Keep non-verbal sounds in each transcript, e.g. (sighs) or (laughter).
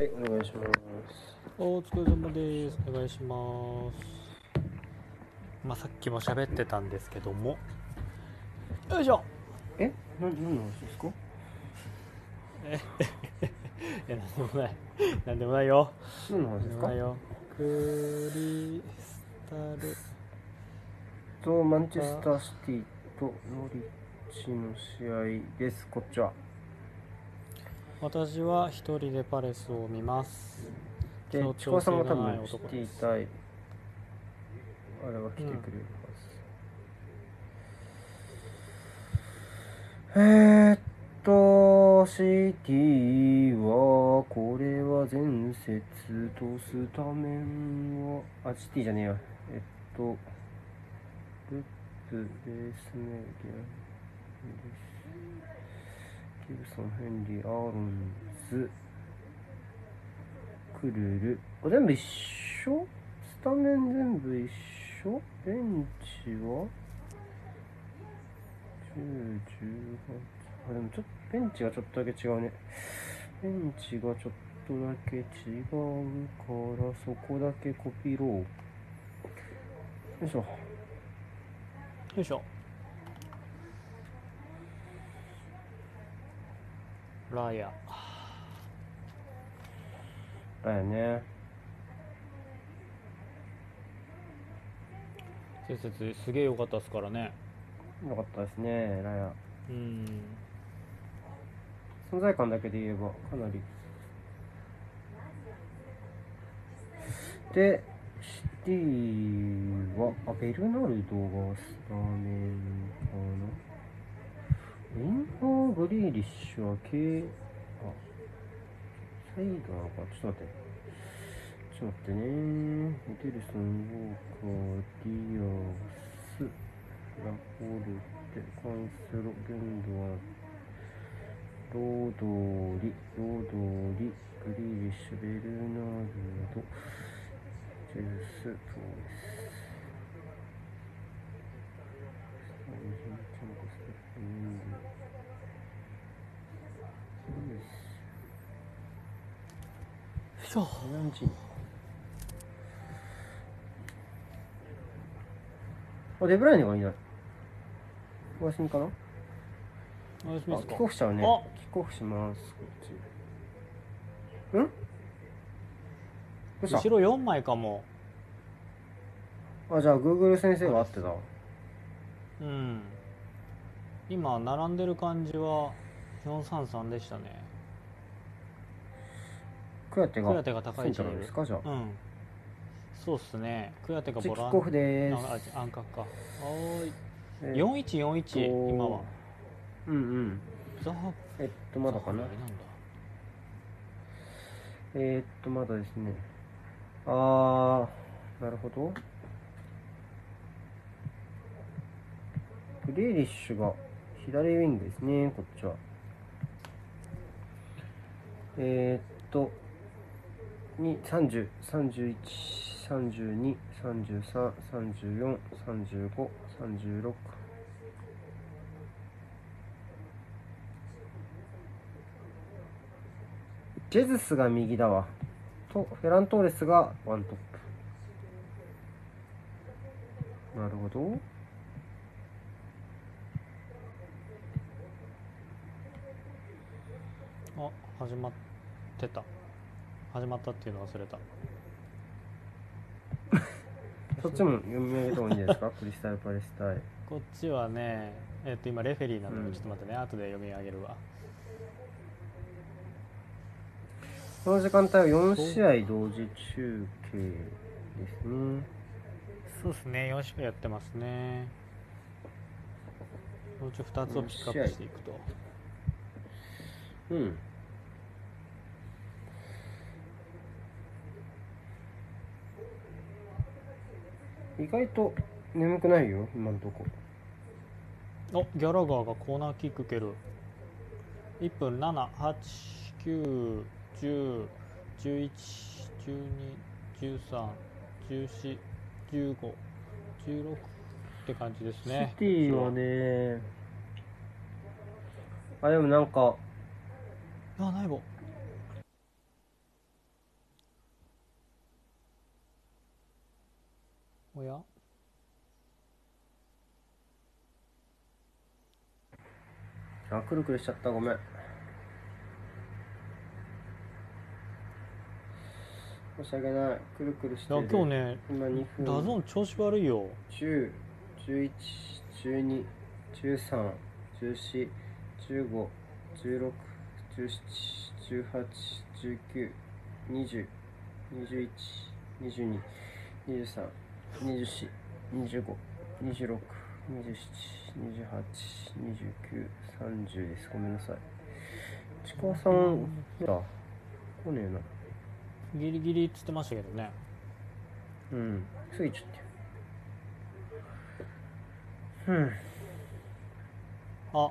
はい、お願いします。お疲れ様です。お願いします。まあ、さっきも喋ってたんですけども。よいしょえ、な、何の話ですか？(laughs) いや、なんでもない。なんでもないよ。何の話なんですか？クリスタル。と、マンチェスターシティとノリッチの試合です。こっちは。私は一人でパレスを見ます。でそ、のちくわさんも多分知ってい男ですたい。あれは来てくれるはず。えー、っと、シティは、これは前節とスタメンは、あ、シティじゃねえや。えっと、ルップ、レースメギャン、ギブソン、ヘンリー、アーロンズ、クルル。あ、全部一緒？スタメン全部一緒？ベンチは ?10、18。あ、でもちょっと、ベンチがちょっとだけ違うね。ベンチがちょっとだけ違うから、そこだけコピろう。よいしょ。よいしょ。ラヤ。だよね。先節すげえ良かったですからね。よかったですね、ラヤ。うん。存在感だけで言えばかなりでシティはあベルナルドがスタメンかな？インフォーグリーリッシュは系あサイドなのか。ちょっと待って。ちょっと待ってね。ホテルソンウォーカーディアスラポルテカンセロギュンドアンロードリ、ロードリ、グリーリッシュ、ベルナルド、ジェズス、トーレス。そう。何時あ、デブライネがいない。お休みかな？あおやすみですか？キックオフしちゃうねあキックオフしますうした後ろ4枚かも。あじゃあ Google 先生が合ってたうん。今、並んでる感じは433でしたね。クヤテがクヤテが高い位置センタにいですかじゃあうん。そうっすね。クヤテがじゃボランあキックオフでーああ、アンカーか。はーい。すえ4141、今は。うんうんザーえっとまだかなあれなんだ。えー、っとまだですねあーなるほどグレーリッシュが左ウィングですねこっちはえー、っと30、31、32、33、34、35、36ジェズスが右だわ。と、フェラントーレスがワントップ。なるほど。あ、始まってた。始まったっていうの忘れた。(laughs) そっちも読み上げた方がいいんじゃないですか？(laughs) クリスタル・パレスタイ。こっちはね、えっと今レフェリーなんで、うんちょっと待ってね、後で読み上げるわ。この時間帯は4試合同時中継ですね。そうですね、4試合やってますね。そのうち2つをピックアップしていくと。うん。意外と眠くないよ、今のとこ。おギャラガーがコーナーキック蹴る。1分7、8、9、10、11、12、13、14、15、16って感じですね。シティはね、あ、でもなんか、あ、ナイボ。おやあくるくるしちゃったごめん申し訳ないくるくるしていやる今日ね今2分ダゾーン調子悪いよ10、11、12、13、14、15、16、17、18、19、20、21、22、23、24、25、26、27、28、29、30です。ごめんなさい。ちかわさん、だ。来ねえな。ギリギリっつってましたけどねうん。過ぎちゃって。うん。あ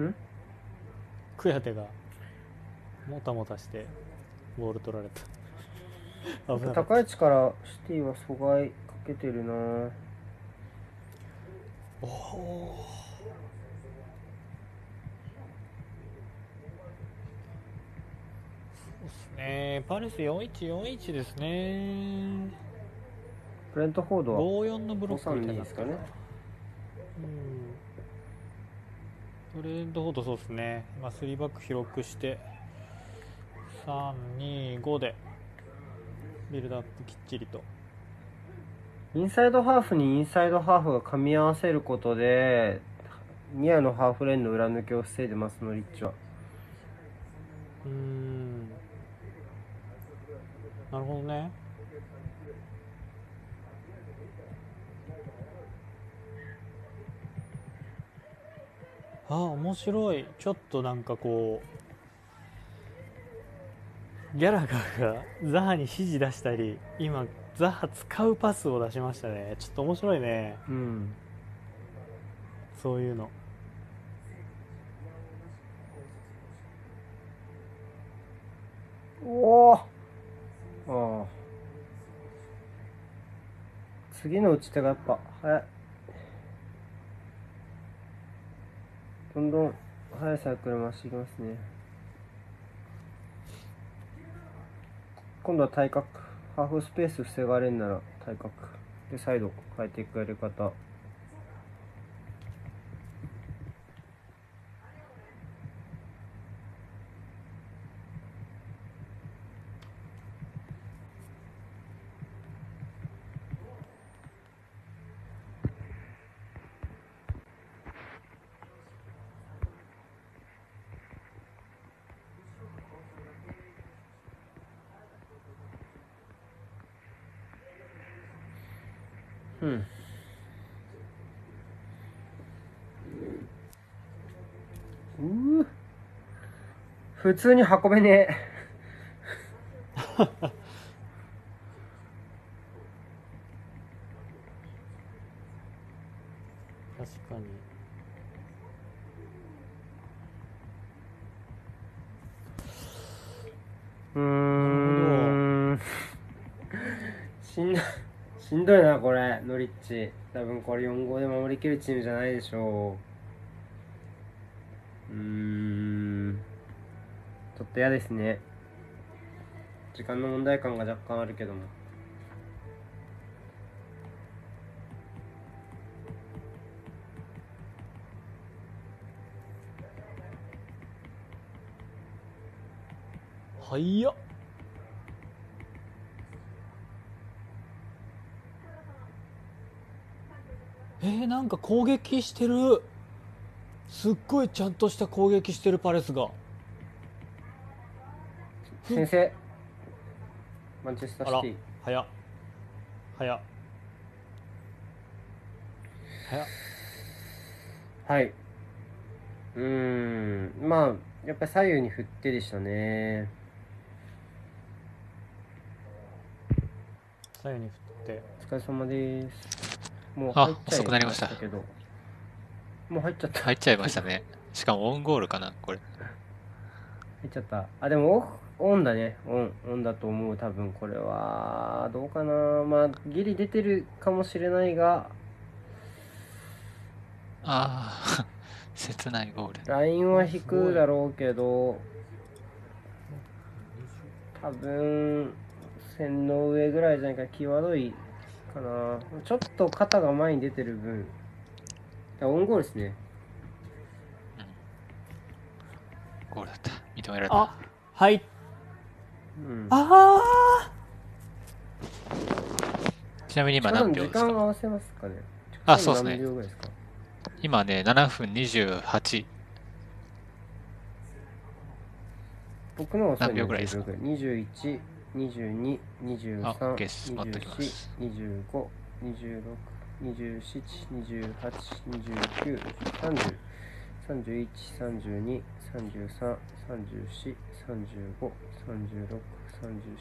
ん？クヤテがもたもたしてボール取られた高い位置からシティは阻害かけてるな。おおそうですね。パレス4141ですね。ブレントフォードは54のブロックみたい532にな。ってるですかね。うレンドフォードそうですね。今3バック広くして。325でビルドアップきっちりと。インサイドハーフにインサイドハーフが噛み合わせることでニアのハーフレーンの裏抜けを防いでますノリッチは。うーん。なるほどね。あ面白い。ちょっとなんかこうギャラガーがザハに指示出したり今ザハ使うパスを出しましたね。ちょっと面白いね。うん。そういうの。おおああ次の打ち手がやっぱ早い。どんどん速いサイクル回していきますね今度は対角ハーフスペース防がれんなら対角でサイド変えていくやり方。普通に運べねえ。確かに。うーん。しんどしんどいなこれ。ノリッチ。多分これ4号で守りきるチームじゃないでしょうと嫌ですね。時間の問題感が若干あるけども。はいやえー、なんか攻撃してる。すっごいちゃんとした攻撃してるパレスが。先生マンチェスターシティ早っ早っ早っはい。うーん、まあ、やっぱり左右に振ってでしたね。左右に振ってお疲れ様です。もうあ入っちゃい遅くなりましたけど。もう入っちゃった。入っちゃいましたね。しかもオウンゴールかな、これ。入っちゃった。あ、でもオンだね。オン、オンだと思う。多分これは、どうかな。まあ、ギリ出てるかもしれないが、ああ、(laughs) 切ないゴール。ラインは引くだろうけど、多分、線の上ぐらいじゃないか際どいかなちょっと肩が前に出てる分あオウンゴールですねゴールだった。認められた。あはいうん。あちなみに今何秒ですか？間合わせますかね。あそうっすね。何秒ぐらいですか？今ね、7分28。僕の遅い何秒ぐらいですか？21、22、23、あ OK です。待っときま24す、25、26、27、28、29、30、31、32、33、34、35、36、37、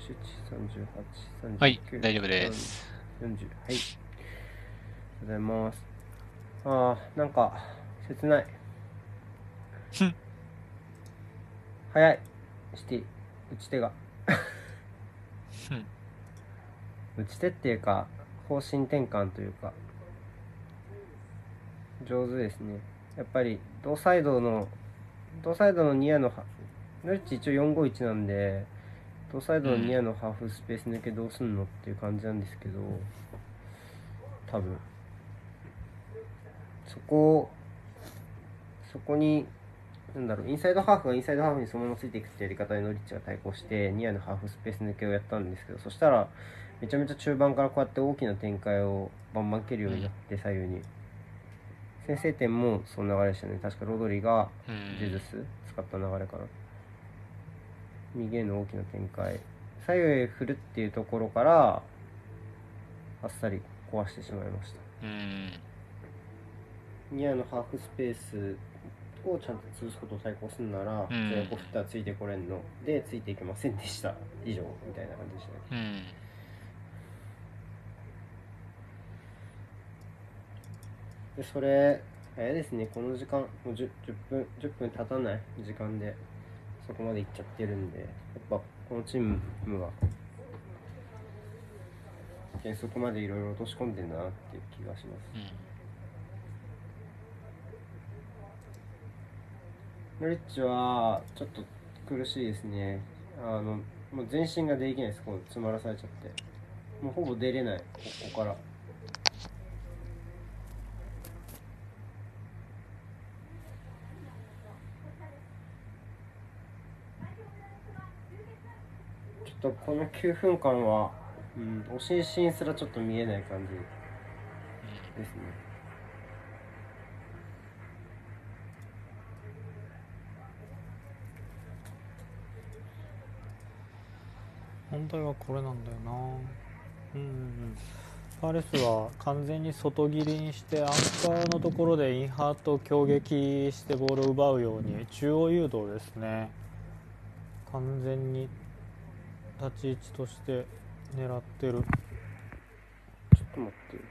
38、39、はい、大丈夫です。40。はい。ありがとうございます。ああ、なんか、切ない。早い。シティ、打ち手が。うん打ち手っていうか、方針転換というか、上手ですね。やっぱり、同サイドの、同サイドのニアのは、ノリッチ一応451なんで、同サイドのニアのハーフスペース抜けどうすんのっていう感じなんですけど、多分。そこ、そこに、なんだろう、インサイドハーフがインサイドハーフにそのままついていくってやり方でノリッチが対抗して、ニアのハーフスペース抜けをやったんですけど、そしたら、めちゃめちゃ中盤からこうやって大きな展開をバンバン蹴るようになって、左右に。先制点もその流れでしたね。確かロドリがうん。ジェズス使った流れかな。右への大きな展開。左右へ振るっていうところから、あっさり壊してしまいました。うん。ニアのハーフスペースをちゃんと潰すことを対抗するなら、んじゃあ横振ったらついてこれんのでついていけませんでした以上みたいな感じでしたねうん。でそれ早いですねこの時間もう 10, 10分10分経たない時間でそこまで行っちゃってるんでやっぱこのチームは原則までいろいろ落とし込んでんだなっていう気がしますうん。ノリッチはちょっと苦しいですね。あの、もう前進ができないです。こう詰まらされちゃって。もうほぼ出れない。ここから。とこの9分間は、うん、おしんしんすらちょっと見えない感じですね。問題はこれなんだよな。うんうんうん。パレスは完全に外切りにしてアンカーのところでインハートを強撃してボールを奪うように中央誘導ですね。完全に。立ち位置として狙ってる、ちょっと待って。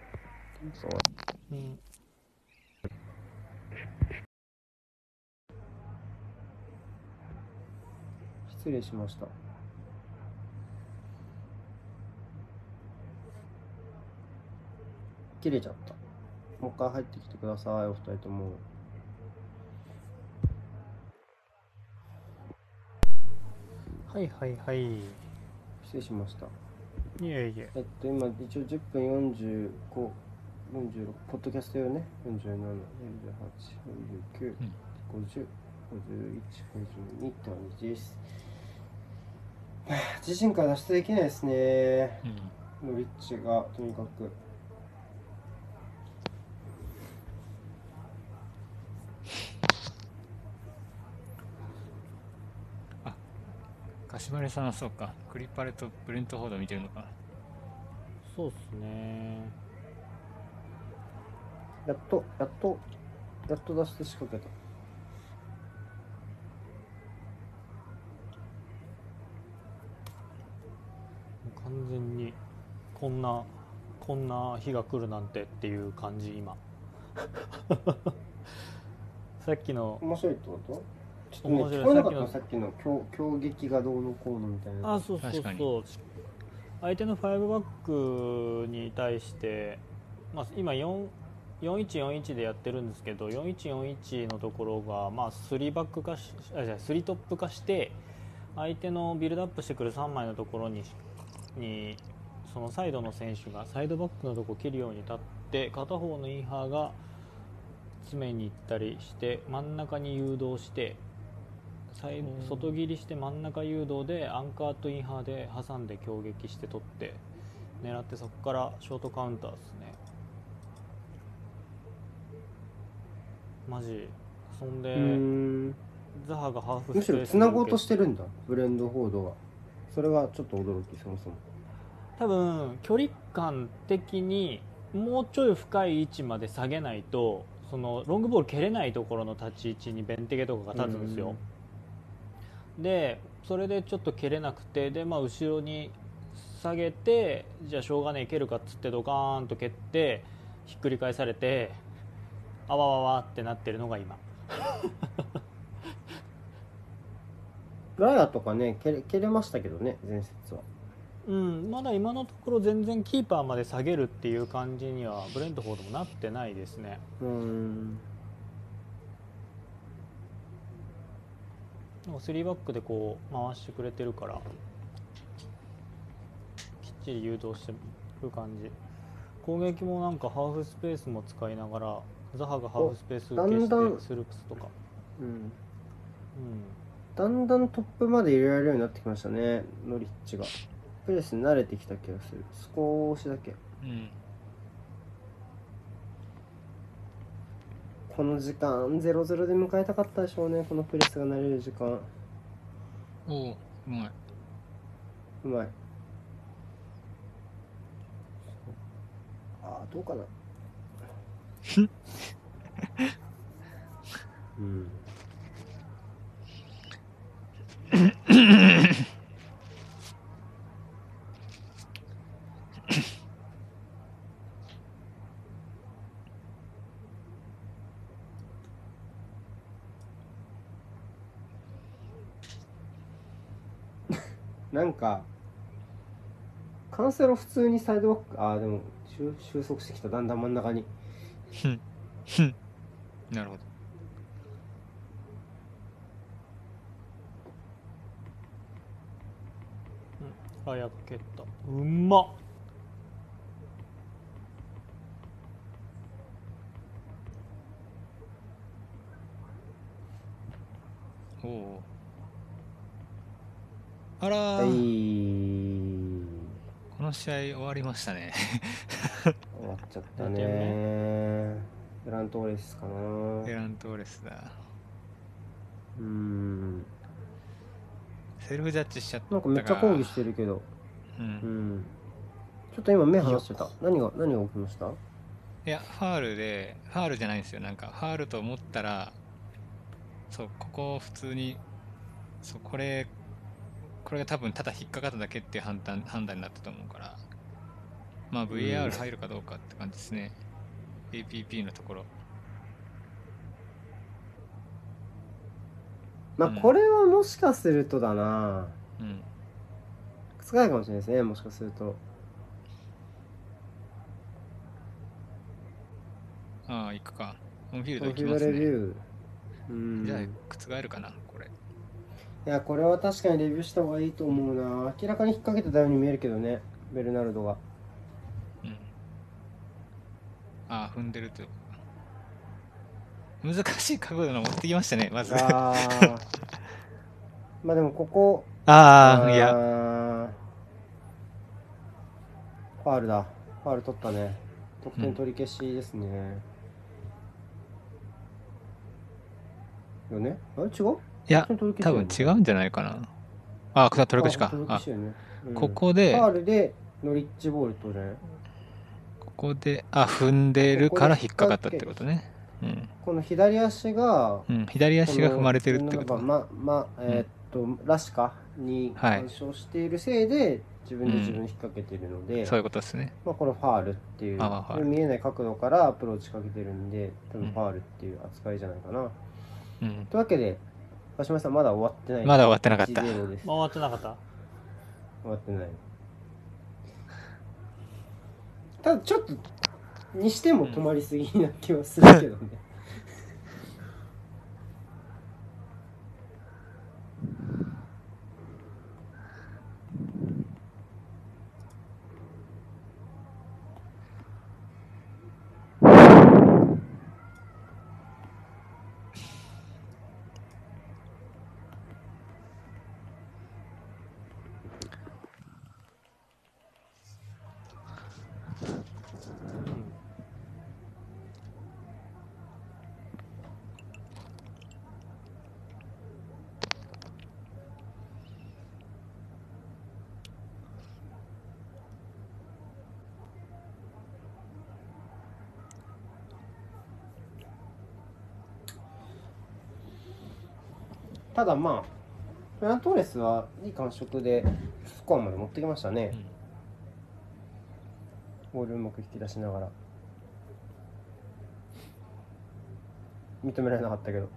そううん、失礼しました。切れちゃった。もう一回入ってきてください、お二人とも。はいはいはいい失礼しました。えいええっと、今、一応10分45、46、ポッドキャスト用ね、47、48、49、うん50、51、52って感じです。は (sighs) あ自身から脱出できないですね。うん。ノリッチがとにかく柏原さんはそうか。クリパレとブレントフォード見てるのか。そうっすねやっとやっとやっと脱出仕掛けた完全にこんなこんな日が来るなんてっていう感じ今 (laughs) さっきの面白いってこと？ちょっとね面白い。聞こえなささっきの強強撃がどうのこうのみたいな。あそうそうそう。相手の5バックに対して、まあ、今4 4141でやってるんですけど4141のところが、まあ、3バック化しあじゃあ3トップ化して相手のビルドアップしてくる3枚のところににそのサイドの選手がサイドバックのとこ切るように立って片方のインハーが詰めに行ったりして真ん中に誘導して外切りして真ん中誘導でアンカーとインハーで挟んで強撃して取って狙ってそこからショートカウンターですねマジそんで、ザハがハーフむしろスペース繋ごうとしてるんだブレンドフォードがそれがちょっと驚きそもそも多分距離感的にもうちょい深い位置まで下げないとそのロングボール蹴れないところの立ち位置にベンテゲとかが立つんですよ、でそれでちょっと蹴れなくてで、まあ、後ろに下げてじゃあしょうがねえ蹴るかっつってドカーンと蹴ってひっくり返されてあわわわってなってるのが今。(laughs) ラヤとかね蹴れ蹴れましたけどね前節は。うん、まだ今のところ全然キーパーまで下げるっていう感じにはブレントフォードもなってないですね。うーんなんか3バックでこう回してくれてるからきっちり誘導してる感じ。攻撃もなんかハーフスペースも使いながらザハがハーフスペース受けだんだんしてスループスとか、うん。うん、だんだんトップまで入れられるようになってきましたねノリッチが。プレスに慣れてきた気がする。少しだけ。うん。この時間0-0で迎えたかったでしょうね。このプレスが慣れる時間。おお、うまい。うまい。ああどうかな。うん (laughs) なんかカンセロ普通にサイドバックああでも収収束してきただんだん真ん中にふん。ふん。なるほど。早く蹴ったうんまっおお。あらはー、い試合終わりましたね。終わっちゃったね (laughs) グラントーレスかなフェラントーレスだ。うんセルフジャッジしちゃったなんかめっちゃ抗議してるけどう。うんんちょっと今目離してた何が何が起きました？いや、ファールで、ファールじゃないんですよ。なんか、ファールと思ったら、そう、ここ普通に、そう、これ、これが多分ただ引っかかっただけっていう判断判断になったと思うから、まあ、VAR 入るかどうかって感じですね。APP のところ。うんまあこれはもしかするとだなうん。覆るかもしれないですねもしかするとああ、行くか。オンフィールド行フィードレビ。ューうんじゃあ、覆るかな。いやこれは確かにレビューした方がいいと思うな。明らかに引っ掛けてたように見えるけどね。ベルナルドが。うん。ああ、踏んでると。か。難しい角度の持ってきましたね、まず。あ (laughs) まあでもここあー、いや。やファールだ。ファール取ったね。得点取り消しですね、よね？あれ？違う？いや、多分違うんじゃないかな。ああ、取り消しかあ。ここでファールでノリッチボールとじゃないここで、あ、踏んでるから引っかかったってことね。うん。この左足がうん、左足が踏まれてるってことこのままえーっと、ラシカにはい干渉しているせいで、自分で自分に引っ掛けてるので、そういうことですね。まあ、これファールっていう見えない角度からアプローチかけてるんで多うん分ファールっていう扱いじゃないかな、うん。というわけで鹿島さんまだ終わってない。まだ終わってなかった。1-0です。回ってなかった？終わってない。ただちょっとにしても止まりすぎな気はするけどね、ただまあフェラントーレスはいい感触でスコアまで持ってきましたね、ボールうまく引き出しながら。認められなかったけど。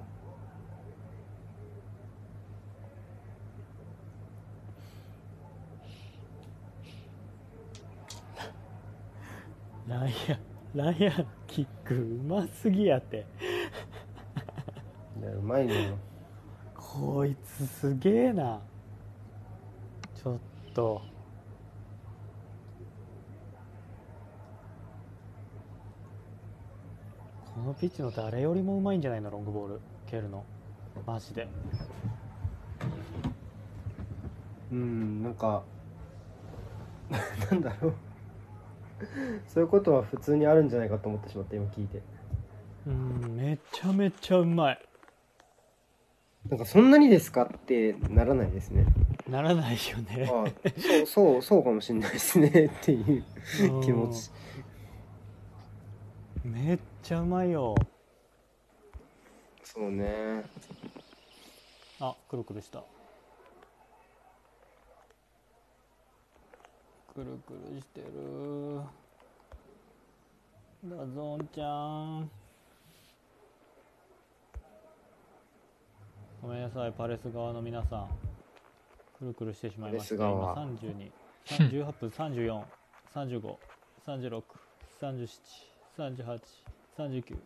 ライアンライアキックうますぎやって。いやうまいのよこいつすげえな。ちょっと。このピッチの誰よりもうまいんじゃないのロングボール。蹴るの。マジで。うんなんか (laughs) なんだろう。そういうことは普通にあるんじゃないかと思ってしまった今聞いて。うんめちゃめちゃうまいなんかそんなにですかってならないですね。ならないよね。ああそうそうそうかもしれないですねっていう気持ち。うんめっちゃうまいよ。そうね。あくるくるした。くるくるしてる。 DAZN ちゃんごめんなさいパレス側の皆さん。くるくるしてしまいました今32 18分34 35 36 37 38 39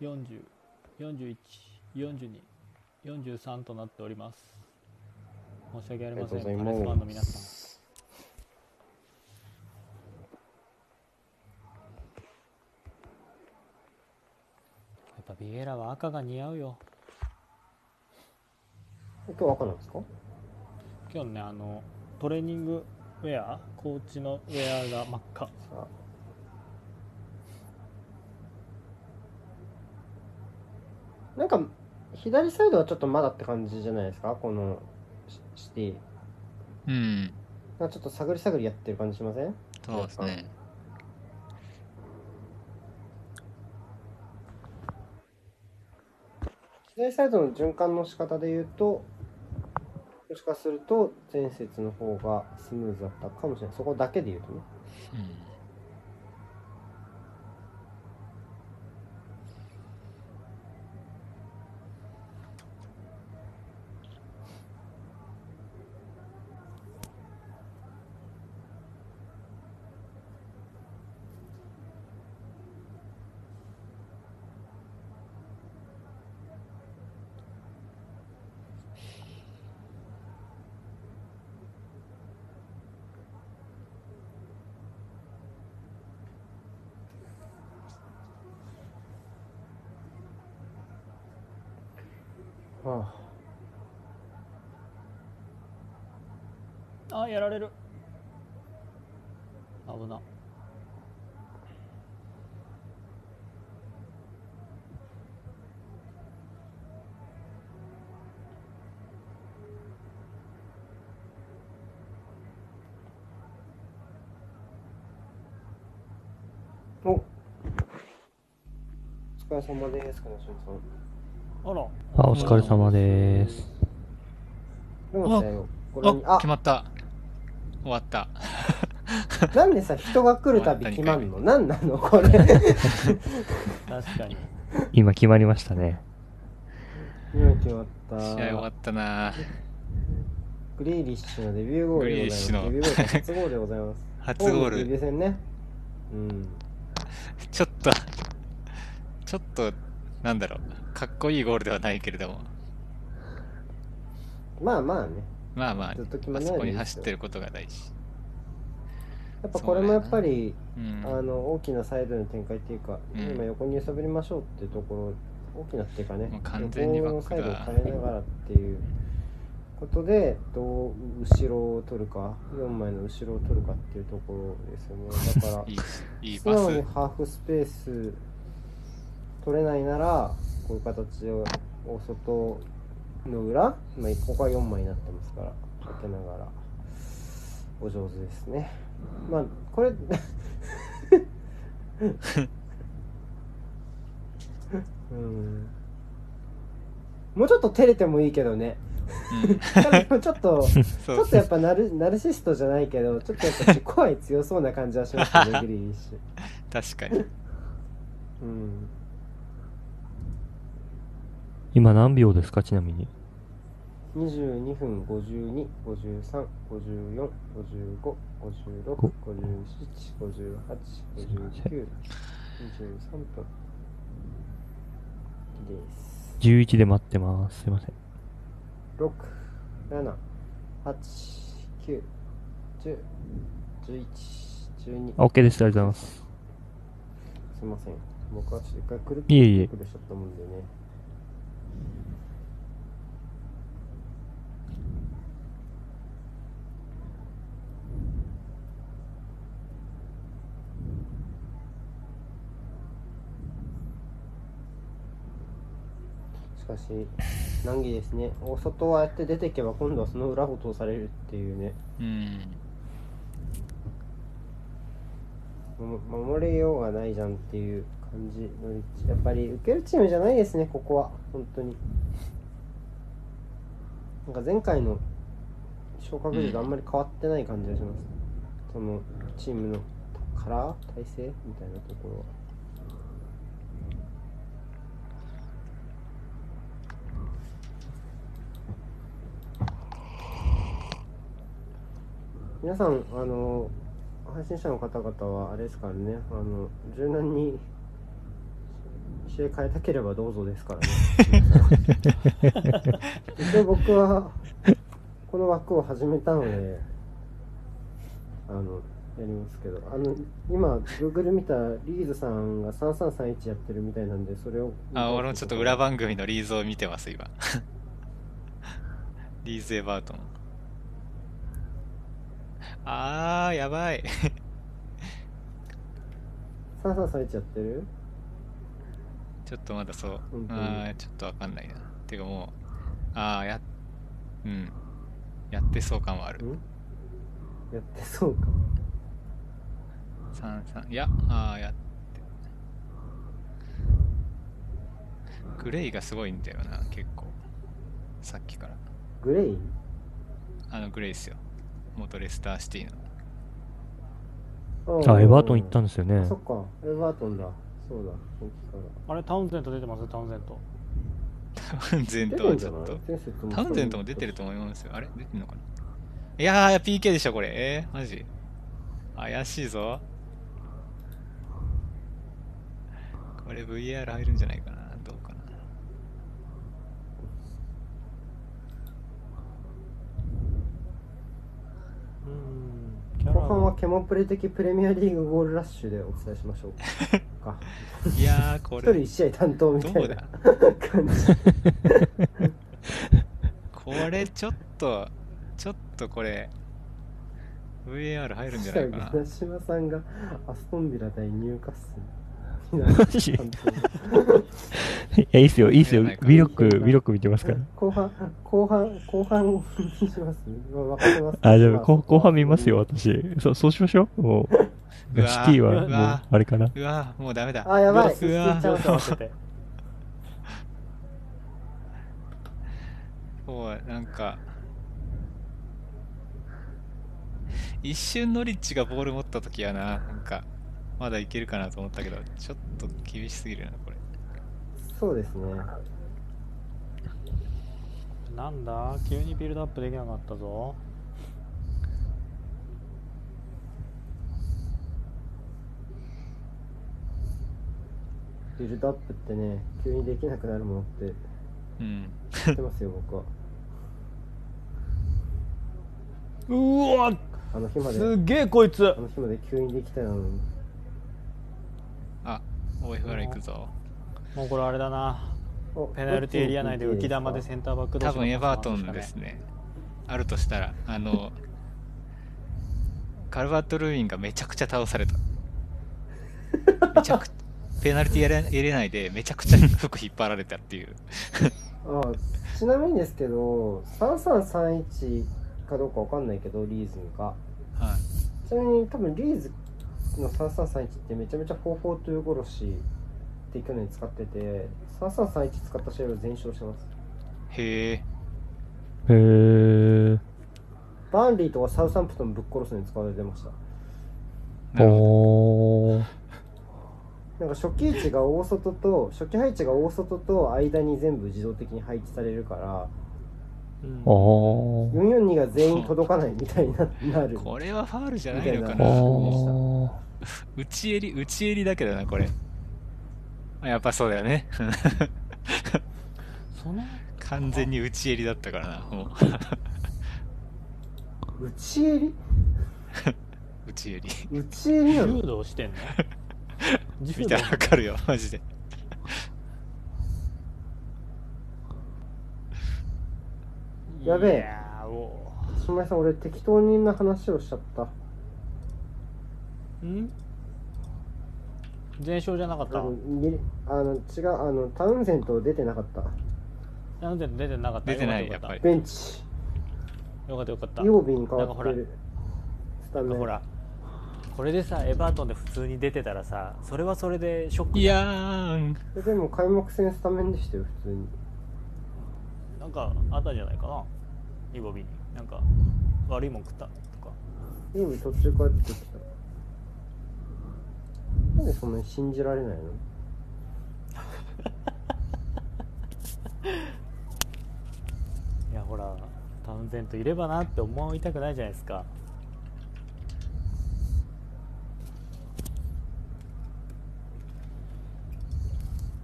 40 41 42 43となっております。申し訳ありませんパレスファンの皆さん。やっぱビエラは赤が似合うよ今日赤なんですか？今日ねあのトレーニングウェアコーチのウェアが真っ赤。なんか左サイドはちょっとまだって感じじゃないですか？このシシティ。うん。なんかちょっと探り探りやってる感じしません？そうですね。左サイドの循環の仕方で言うともしかすると前節の方がスムーズだったかもしれない。そこだけで言うとねうんはあやられる。危な。あお。お疲れ様です金島さん。あら。あ、お疲れ様です。あ。決まった終わったなんでさ人が来るたび決まんの？なんなの？これ確かに今決まりましたね。今決まった試合終わったなグリーリッシュのデビューゴールでございます。デビューゴール初ゴールでございます。(laughs) 初ゴーホムデビュルー戦ね。うん。ちょっとちょっとなんだろうかっこいいゴールではないけれどもまあまあね。まあまあずっと決まあそこにらないでいいですよ。走ってることが大事。やっぱこれもやっぱり、うん。あの大きなサイドの展開っていうか、うん。今横に揺さぶりましょうっていうところ、大きなっていうかね完全にバ横のックだサイドを変えながらっていうことで、どう後ろを取るか、4枚の後ろを取るかっていうところですよね。だから (laughs) い、い素直にハーフスペース取れないならこういう形をお外の裏、まあ、ここは4枚になってますからかけながら。お上手ですね。まあこれうん。もうちょっと照れてもいいけどね。(laughs) ちょっとちょっとやっぱナルナルシストじゃないけどちょっとやっぱ自己愛強そうな感じはしますね (laughs) グリーリッシ確かに。ュうん。今何秒ですかちなみに。22分52、53、54、55、56、57、58、59、23分。です。11で待ってます。すいません。6、7、8、9、10、11、12。あ OK です。ありがとうございます。すいません。僕はちょっと一回くるっいえいえくるしちゃったもんでね。かし、難儀ですね。大外はやって出てけば今度はその裏を通されるっていうね。うん。も守れようがないじゃんっていう感じのやっぱり受けるチームじゃないですねここは。本当に。なんか前回の昇格時とあんまり変わってない感じがします、そのチームのカラー体制みたいなところは皆さんあの配信者の方々はあれですからね。あの柔軟に試合変えたければどうぞですからね。(laughs) 一応僕はこの枠を始めたのであのやりますけど。あの今 Google 見たらリーズさんが3331やってるみたいなんでそれをあ俺もちょっと裏番組のリーズを見てます今。リーズ・エバートンあーやばい。3331やってる？ちょっとまだそう。あーちょっとわかんないな。てかもうああやうん。やってそう感はある。ん？やってそうか。33いやああやって。グレイがすごいんだよな結構。さっきから。グレイ？あのグレイっすよ元レスターシティの。ああ、エバートン行ったんですよね。あ。そっか。エバートンだ。そうだ。さっきから。あれタウンゼント出てます？タウンゼント。タウンゼントはちょっと。タウンゼントも出てると思いますよ。あれ？出てんのかな？いやー PK でしょこれ。えー、マジ？怪しいぞ。これ VR 入るんじゃないかなどうかなうんキャラ後半はケモプレ的プレミアリーグゴールラッシュでお伝えしましょうか。(laughs) いやーこ一人れ一試合担当みたいうな感じこれちょっとちょっとこれ VAR 入るんじゃないかな。(laughs) 宮島さんがアストンビラ対ニューカッスルいや、いいっすよ、いいっすよ。ないかビロック、ビロック見てますから。後半後半後半にしますますあ、じゃあ、後後半見ますよ、私。そう、そうしましょう。もう、シティは、もうあれかな。うわもうダメだあやばいうわ両手合わせてもうなんか一瞬ノリッチがボール持った時はななんかまだいけるかなと思ったけどちょっと厳しすぎるなこれ。そうですね。なんだ？急にビルドアップできなかったぞ。ビルドアップってね急にできなくなるものってうん。知ってますよ僕は。うわあの日まで。すっげえこいつ。あの日まで急にできたのにあ OFR 行くぞ。もうこれあれだな。おペナルティーエリア内で浮き玉でセンターバック多分エバートンですねあるとしたらあのカルバット・ルーインがめちゃくちゃ倒されためちゃくペナルティーエレエレ内でめちゃくちゃ服引っ張られたっていうあちなみにですけど3331かどうかわかんないけどリーズがはいちなみに多分リーズの3331ってめちゃめちゃ44という殺しって去年使ってて3331使った試合は全勝してますへえへえ。バーンリーとかサウサンプトンぶっ殺すのに使われてましたおー。なんか初期位置が大外と初期配置が大外と間に全部自動的に配置されるからうんあー。442が全員届かないみたいにななるどこれはファールじゃないのかなー。(laughs) 内襟内襟だけどなこれ。あやっぱそうだよね。その (laughs) 完全に内襟だったからなもう。内襟？(laughs) 内襟。内襟なの柔道してんの？見たらわかるよマジで。やべえ。島井さん俺適当にな話をしちゃったん？全勝じゃなかった？あのあの違うあのタウンゼント出てなかった。なんで出てなかった？出てないよかたやっぱり。ベンチ。よかったよかった。曜日に変なんかほらわってるスタメン。ほらこれでさエバートンで普通に出てたらさそれはそれでショックいやーん。でも開幕戦スタメンでしたよ普通に。なんかあったんじゃないかな？イボビになんか悪いもん食ったとか。曜日途中帰ってきたなんでそんなに信じられないの？(laughs) いやほらタウンゼントいればなって思いたくないじゃないですか。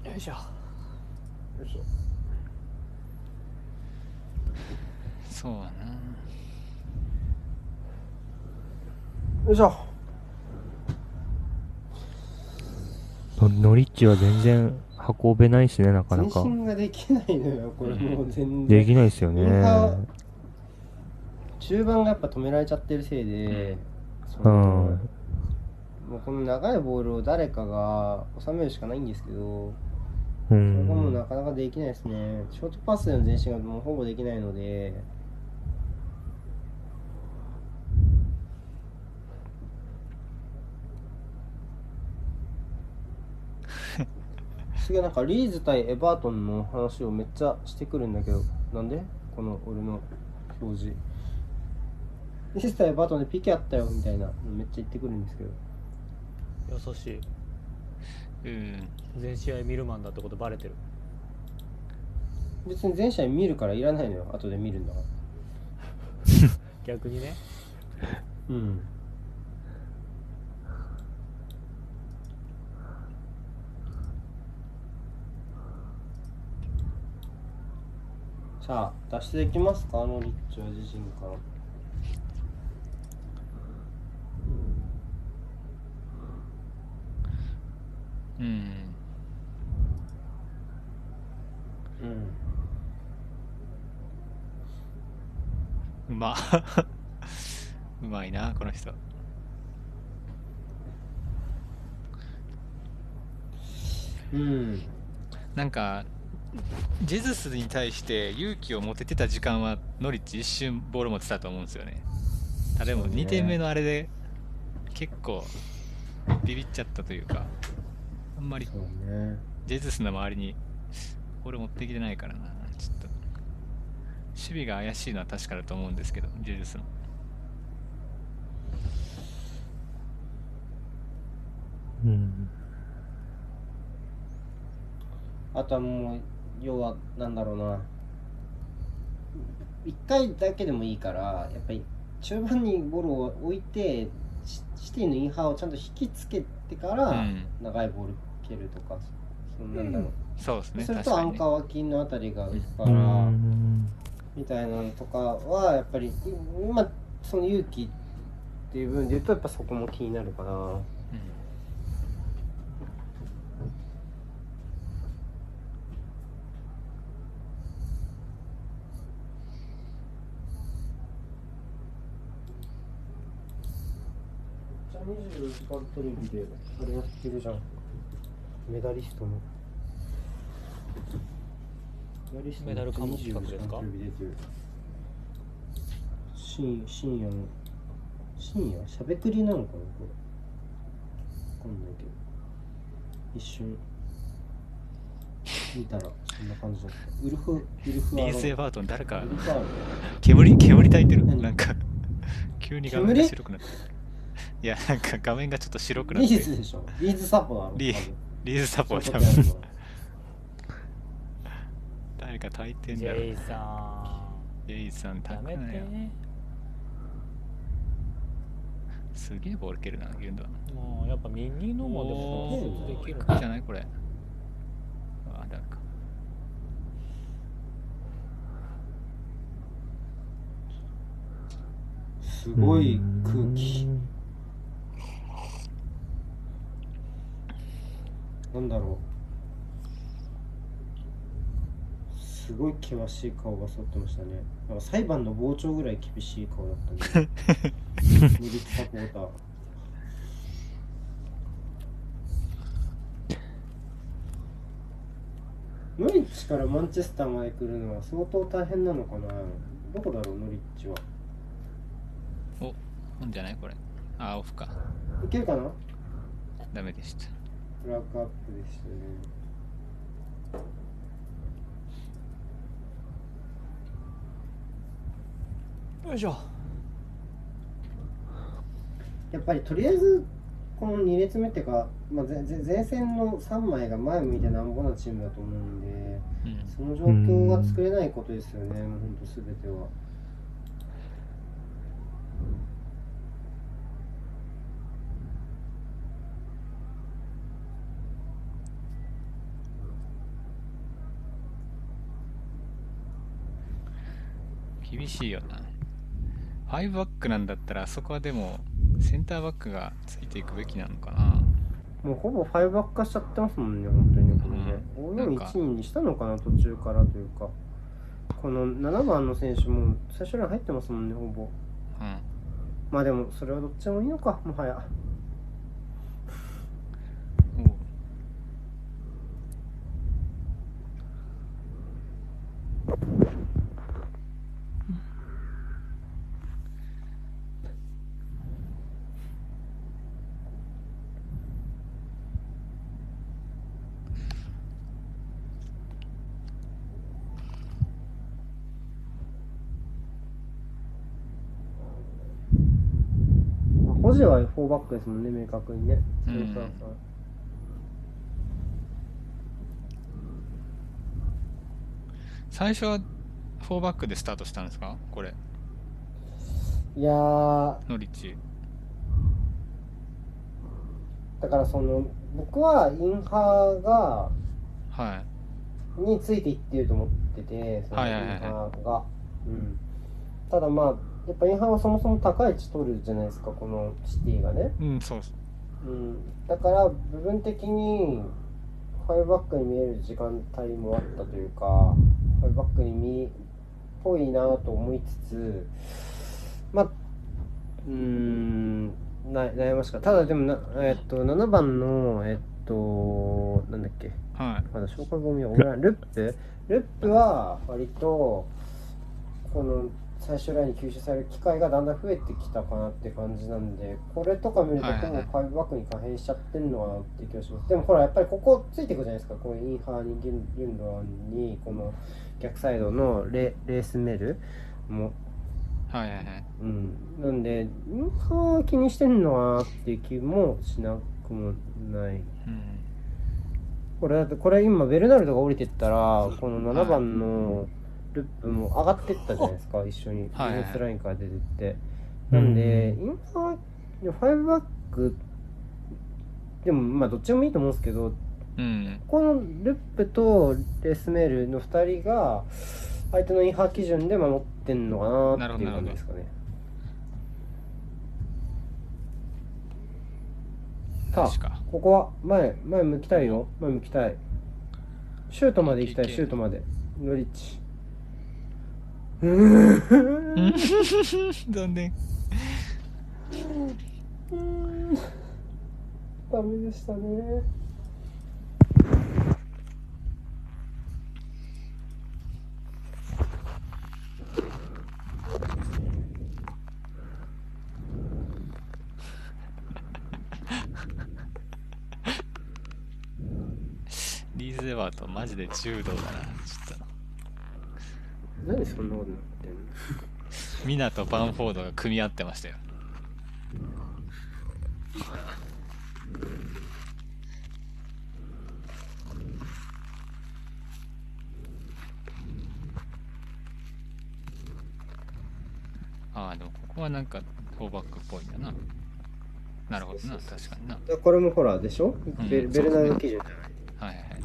よいしょ。よいしょ。そうだな。よいしょのノリッチは全然運べないしね、なかな前か。進ができないのよこれもう全然できないですよね。中盤がやっぱ止められちゃってるせいで、そうん。のもうこの長いボールを誰かが収めるしかないんですけど、うそれがもうん。なかなかできないですね。ショートパスでの前進がもうほぼできないので、すげえなんかリーズ対エバートンの話をめっちゃしてくるんだけど、なんで？この俺の表示。リーズ対エバートンで PK あったよみたいなのめっちゃ言ってくるんですけど。優しい。うん。全試合見るマンだってことバレてる。別に全試合見るからいらないのよ後で見るんだから逆にね。うんさあ脱出できますか？あのリッチは自身から。うん。うん。うま (laughs) うまいなこの人。うん。なんかジェズスに対して勇気を持ててた時間はノリッチ一瞬ボール持ってたと思うんですよね。あでもそうね。2点目のあれで結構ビビっちゃったというかあんまりジェズスの周りにボール持ってきてないからな。ちょっと守備が怪しいのは確かだと思うんですけどジェズスの。うん。あとはもう要はなんだろうな。1回だけでもいいからやっぱり中盤にボールを置いてシシティのインハーをちゃんと引きつけてからうん。長いボール蹴るとか、そんなんだろう、そうですねそれ確かにね。とアンカー脇のあたりが浮くかうら、ん。みたいなのとかはやっぱり今その勇気っていう部分で言うとやっぱそこも気になるかなうんじゃあ24時間テレビであれやってるじゃん。メダリストの。メダリストのメダルかも企画ですか24時間テレビ出てる深深夜の。深夜？しゃべくりなのかなこれ。わかんないけど。一瞬見たらそんな感じだった。ウルフウルフアロン。リース・エバートン誰か。煙煙焚いてる。何なんか。急に画面が白くなっていやなんか画面がちょっと白くなっリてーズでしょ。リーズサポだろリーリーズサポそうー多分。誰か焚いてんジだろェイさジェイさんんやめ焚くなよ。てすげえボール蹴るなギュンドはもうやっぱ右のもでもできるじゃないこれ。あダメか。すごい空気なんだろう。すごい険しい顔が揃ってましたね。なんか裁判の傍聴ぐらい厳しい顔だったねミリキサポーター。ノリッチからマンチェスターまで来るのは相当大変なのかな。どこだろうノリッチは。おなんじゃないこれ。あオフか。いけるかな？ダメでしたフラッグアップでしたね。よいしょ。やっぱりとりあえずこの2列目っていうか、まあ、ぜぜ前線の3枚が前向いてなんぼなチームだと思うんでうん。その状況が作れないことですよね、もうほんと全ては。厳しいよな5バックなんだったらあそこはでもセンターバックがついていくべきなのかなもうほぼ5バック化しちゃってますもんね、本当にね、これね。うんなんか5-4-1にしたのかな、途中からというか。この7番の選手も最初に入ってますもんね、ほぼ。うんまあでも、それはどっちでもいいのか、もはや。おうまあ保持は4バックですもんね、明確にね。うん。そうそうそう。最初は4バックでスタートしたんですか？これ。いやー、ノリッチ。だからその、僕はインハーが、はい。についていってると思ってて、そのインはいはいはい。はいハーが。うん。ただまあ、やっぱインハーはそもそも高い位置取るじゃないですか、このシティがね。うんそうそううん。だから、部分的に、5バックに見える時間帯もあったというか、5バックに見、ぽいなと思いつつ、まあ、うーん、な悩ましかった。ただでもな、えっと、7番の、えっと、なんだっけ。はいまだ消化ゴミは俺らルップルップは割とこの最終ラインに吸収される機会がだんだん増えてきたかなって感じなんでこれとか見るとはいはいはい。ほぼ5バックに可変しちゃってるのかなって気がします。でもほらやっぱりここついていくじゃないですか。このインハーにギュンドアンにこの逆サイドのレレースメルも。はいはいはい。うん。なんでインハー気にしてんのかなっていう気もしなくもない。うん。これだってこれ今ベルナルドが降りてったらこの7番のルップも上がってったじゃないですか一緒に。ディフェンスラインから出てって。なんでインファ5バックでもまあどっちでもいいと思うんですけどうん。このルップとレスメールの2人が相手のインハー基準で守ってんのかなっていう感じですかね。さあここは前前向きたいよ。前向きたい。シュートまで行きたいシュートまで。ノリッチ残念ダメでしたね。リーズズ・エバートンマジで柔道だな。ちょっと何そんなことなってんの？ミナとバンフォードが組み合ってましたよ。ああでもここはなんかフォーバックっぽいんだな。なるほどな。確かにな。これもほらでしょ、ん。ベルベルナルド基準じゃない？はいはいはい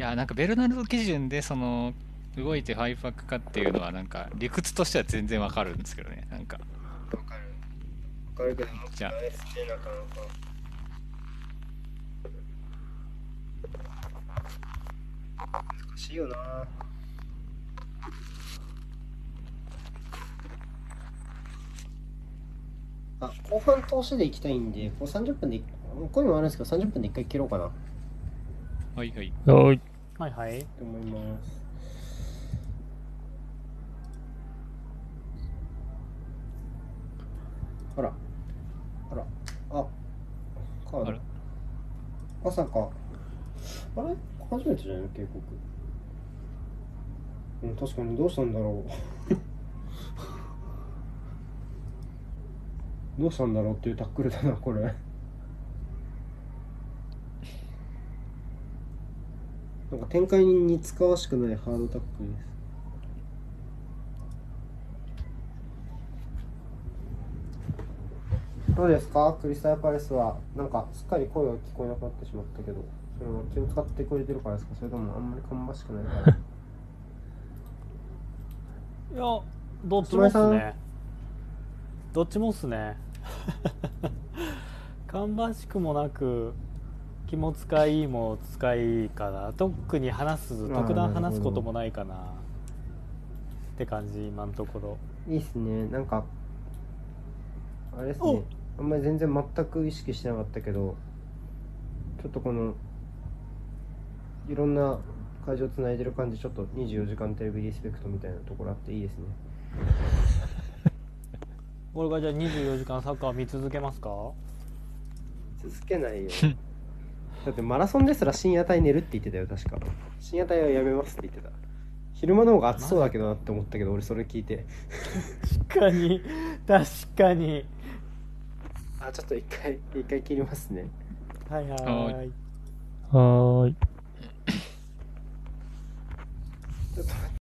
やなんかベルナルド基準でその動いてファイブバックかっていうのはなんか理屈としては全然わかるんですけどねなんか。わかる。わかるけどじゃあ。なかなか難しいよな。あ後半通しで行きたいんでこう30分でここにもあるんですけど30分で一回切ろうかな。はいはい。はーい。はいはい。と思います。あら。あら。あカード。まさか。あれ？初めてじゃないの警告。うん確かに。どうしたんだろう。(laughs) どうしたんだろうっていうタックルだなこれなんか展開に似つかわしくないハードタックルです。どうですか？クリスタルパレスはなんかすっかり声が聞こえなくなってしまったけどそれは気を使ってくれてるからですか？それともあんまり芳しくないから。(laughs) いやどっちもっすね。どっちもっすね。(laughs) 芳しくもなく気も使いも使いかな。特に話す特段話すこともないかな。って感じ今のところ。いいっすね。なんかあれですお！ねあんまり全然全く意識してなかったけどちょっとこのいろんな会場つないでる感じちょっと24時間テレビリスペクトみたいなところあっていいですね。(laughs) 俺がじゃあ24時間サッカー見続けますか？続けないよ (laughs) だってマラソンですら深夜帯寝るって言ってたよ確か。深夜帯はやめますって言ってた。昼間の方が暑そうだけどなって思ったけど俺それ聞いて。確かに。確かに。あちょっと一回一回切りますね。はいはい。ははいはーい。ちょっと待って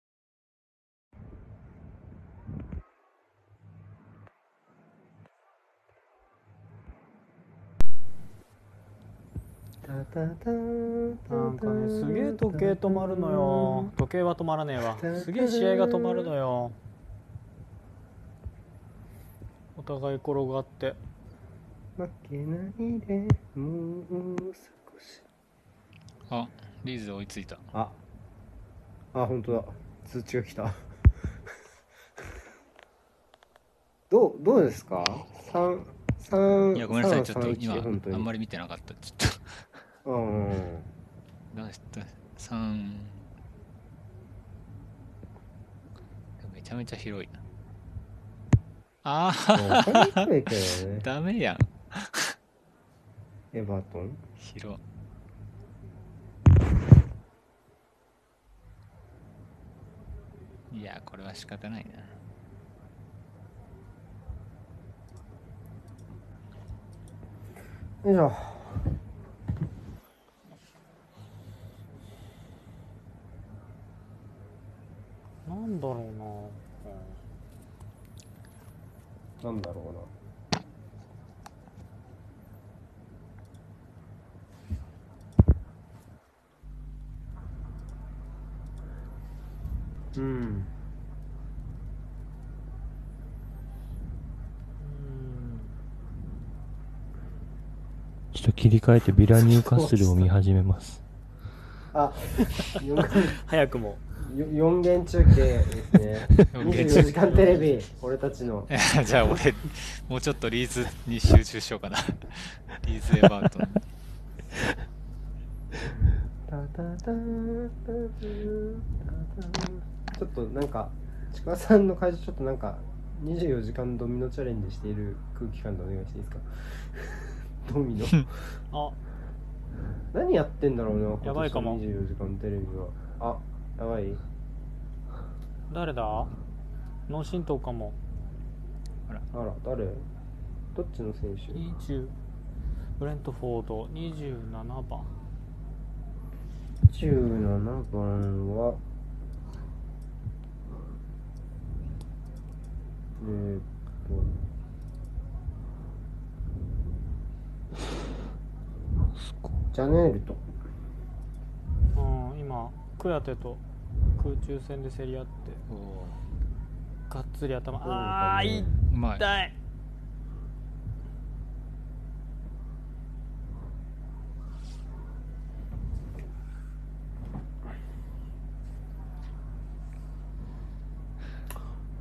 タタタなんかねすげえ時計止まるのよ。時計は止まらねえわ。すげえ試合が止まるのよ。お互い転がって。負けないでもう少し。あリーズ追いついた。あ。あ本当だ。通知が来た。(laughs) どうどうですか？三三いやごめんなさい。ちょっと三今あんまり見てなかった。ちょっうんと出した3めちゃめちゃ広いなああねダメやん。エバートン広いやこれは仕方ないなよいしょなんだろうな、なんだろうな。うん。うん。ちょっと切り替えてビラニューカッスルを見始めます。あ四 (laughs) 早くも四元中継ですね。四元中継。24時間テレビ俺たちの。(laughs) じゃあ俺もうちょっとリーズに集中しようかな。(laughs) リーズ・エバート。ちょっとなんかちくわさんの会場ちょっとなんか24時間ドミノチャレンジしている空気感でお願いしていいですかドミノあ何やってんだろうなやばいかも今年の24時間テレビはあやばい。誰だ？脳震盪かも。あら誰？どっちの選手？20ブレントフォード。27番17番はえー、っとジャネールとうん今クヤテと空中戦で競り合ってがっつり頭あーいうまい。痛い。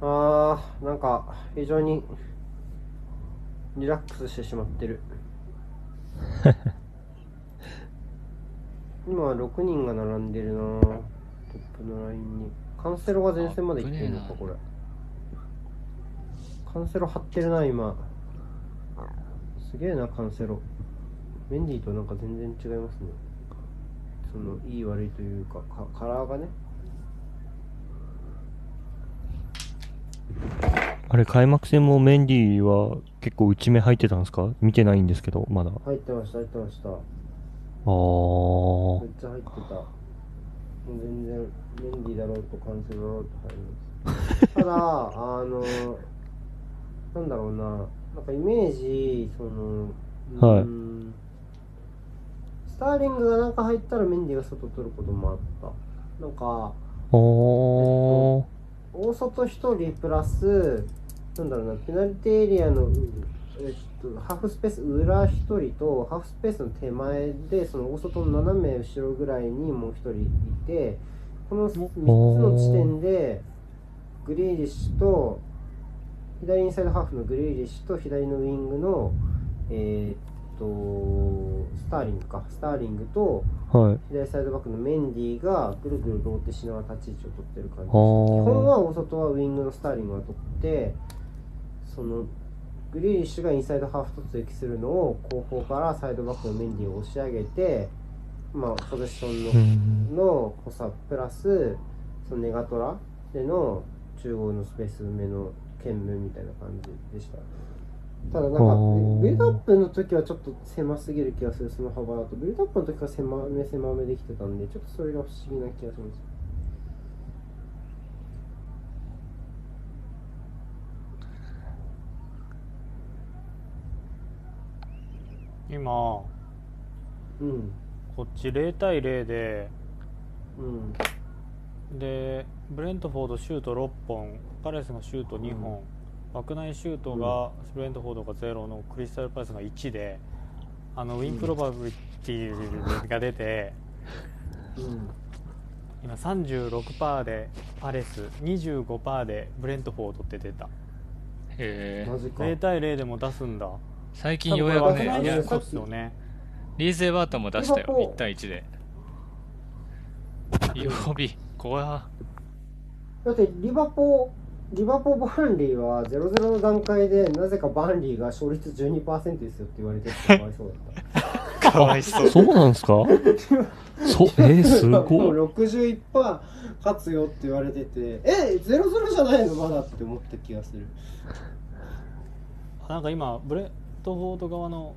あーなんか非常にリラックスしてしまってる (laughs) 今は6人が並んでるな。トップのラインに。カンセロが前線まで行ってるのかこれ。カンセロ張ってるな今。すげえなカンセロ。メンディーとなんか全然違いますね。そのいい悪いというかかカラーがね。あれ、開幕戦もメンディーは結構内目入ってたんですか？見てないんですけど、まだ。入ってました入ってましためっ。ちゃ入ってた。もう全然、メンディーだろうとカンセルだろうと入ります。(laughs) ただ、あの、なんだろうな、なんかイメージ、その、はいスターリングが中入ったらメンディーが外取ることもあった。なんか。大外1人プラス、なんだろうな、ペナルティエリアの、うえっと、ハーフスペース裏1人と、ハーフスペースの手前で、その大外の斜め後ろぐらいにもう1人いて、この3つの地点で、グリーリッシュと、左インサイドハーフのグリーリッシュと、左のウィングの、えーっと、スターリングか、スターリングと、はい。左サイドバックのメンディーがぐるぐるローテしながら立ち位置を取ってる感じです。基本は大外はウィングのスターリングが取ってそのグリーリッシュがインサイドハーフ突撃するのを後方からサイドバックのメンディーを押し上げてまあポゼッショうンのん。の補佐プラスそのネガトラでの中央のスペース埋めの兼務みたいな感じでした。ただなんかビルドアップの時はちょっと狭すぎる気がするその幅だと。ビルドアップの時は狭め狭めできてたんでちょっとそれが不思議な気がします今。うん。こっち0対0で。うん。でブレントフォードシュート6本。パレスがシュート2本、枠内シュートが、ブレントフォードが0のクリスタルパレスが1であの win probability が出てうん。今36%でパレス25%でブレントフォードって出た。へえマジか。0対0でも出すんだ最近ようやくねいね。リーゼーバートンも出したよリバポ1対1で。曜日怖。だってリバポリバポバンリーは0-0の段階でなぜかバンリーが勝率12%ですよって言われててかわいそうだったかわいそうそうなんですか？(laughs) そ、えー、すもごい。う61%勝つよって言われててえゼロゼロじゃないの？まだって思った気がする。なんか今ブレントフォード側の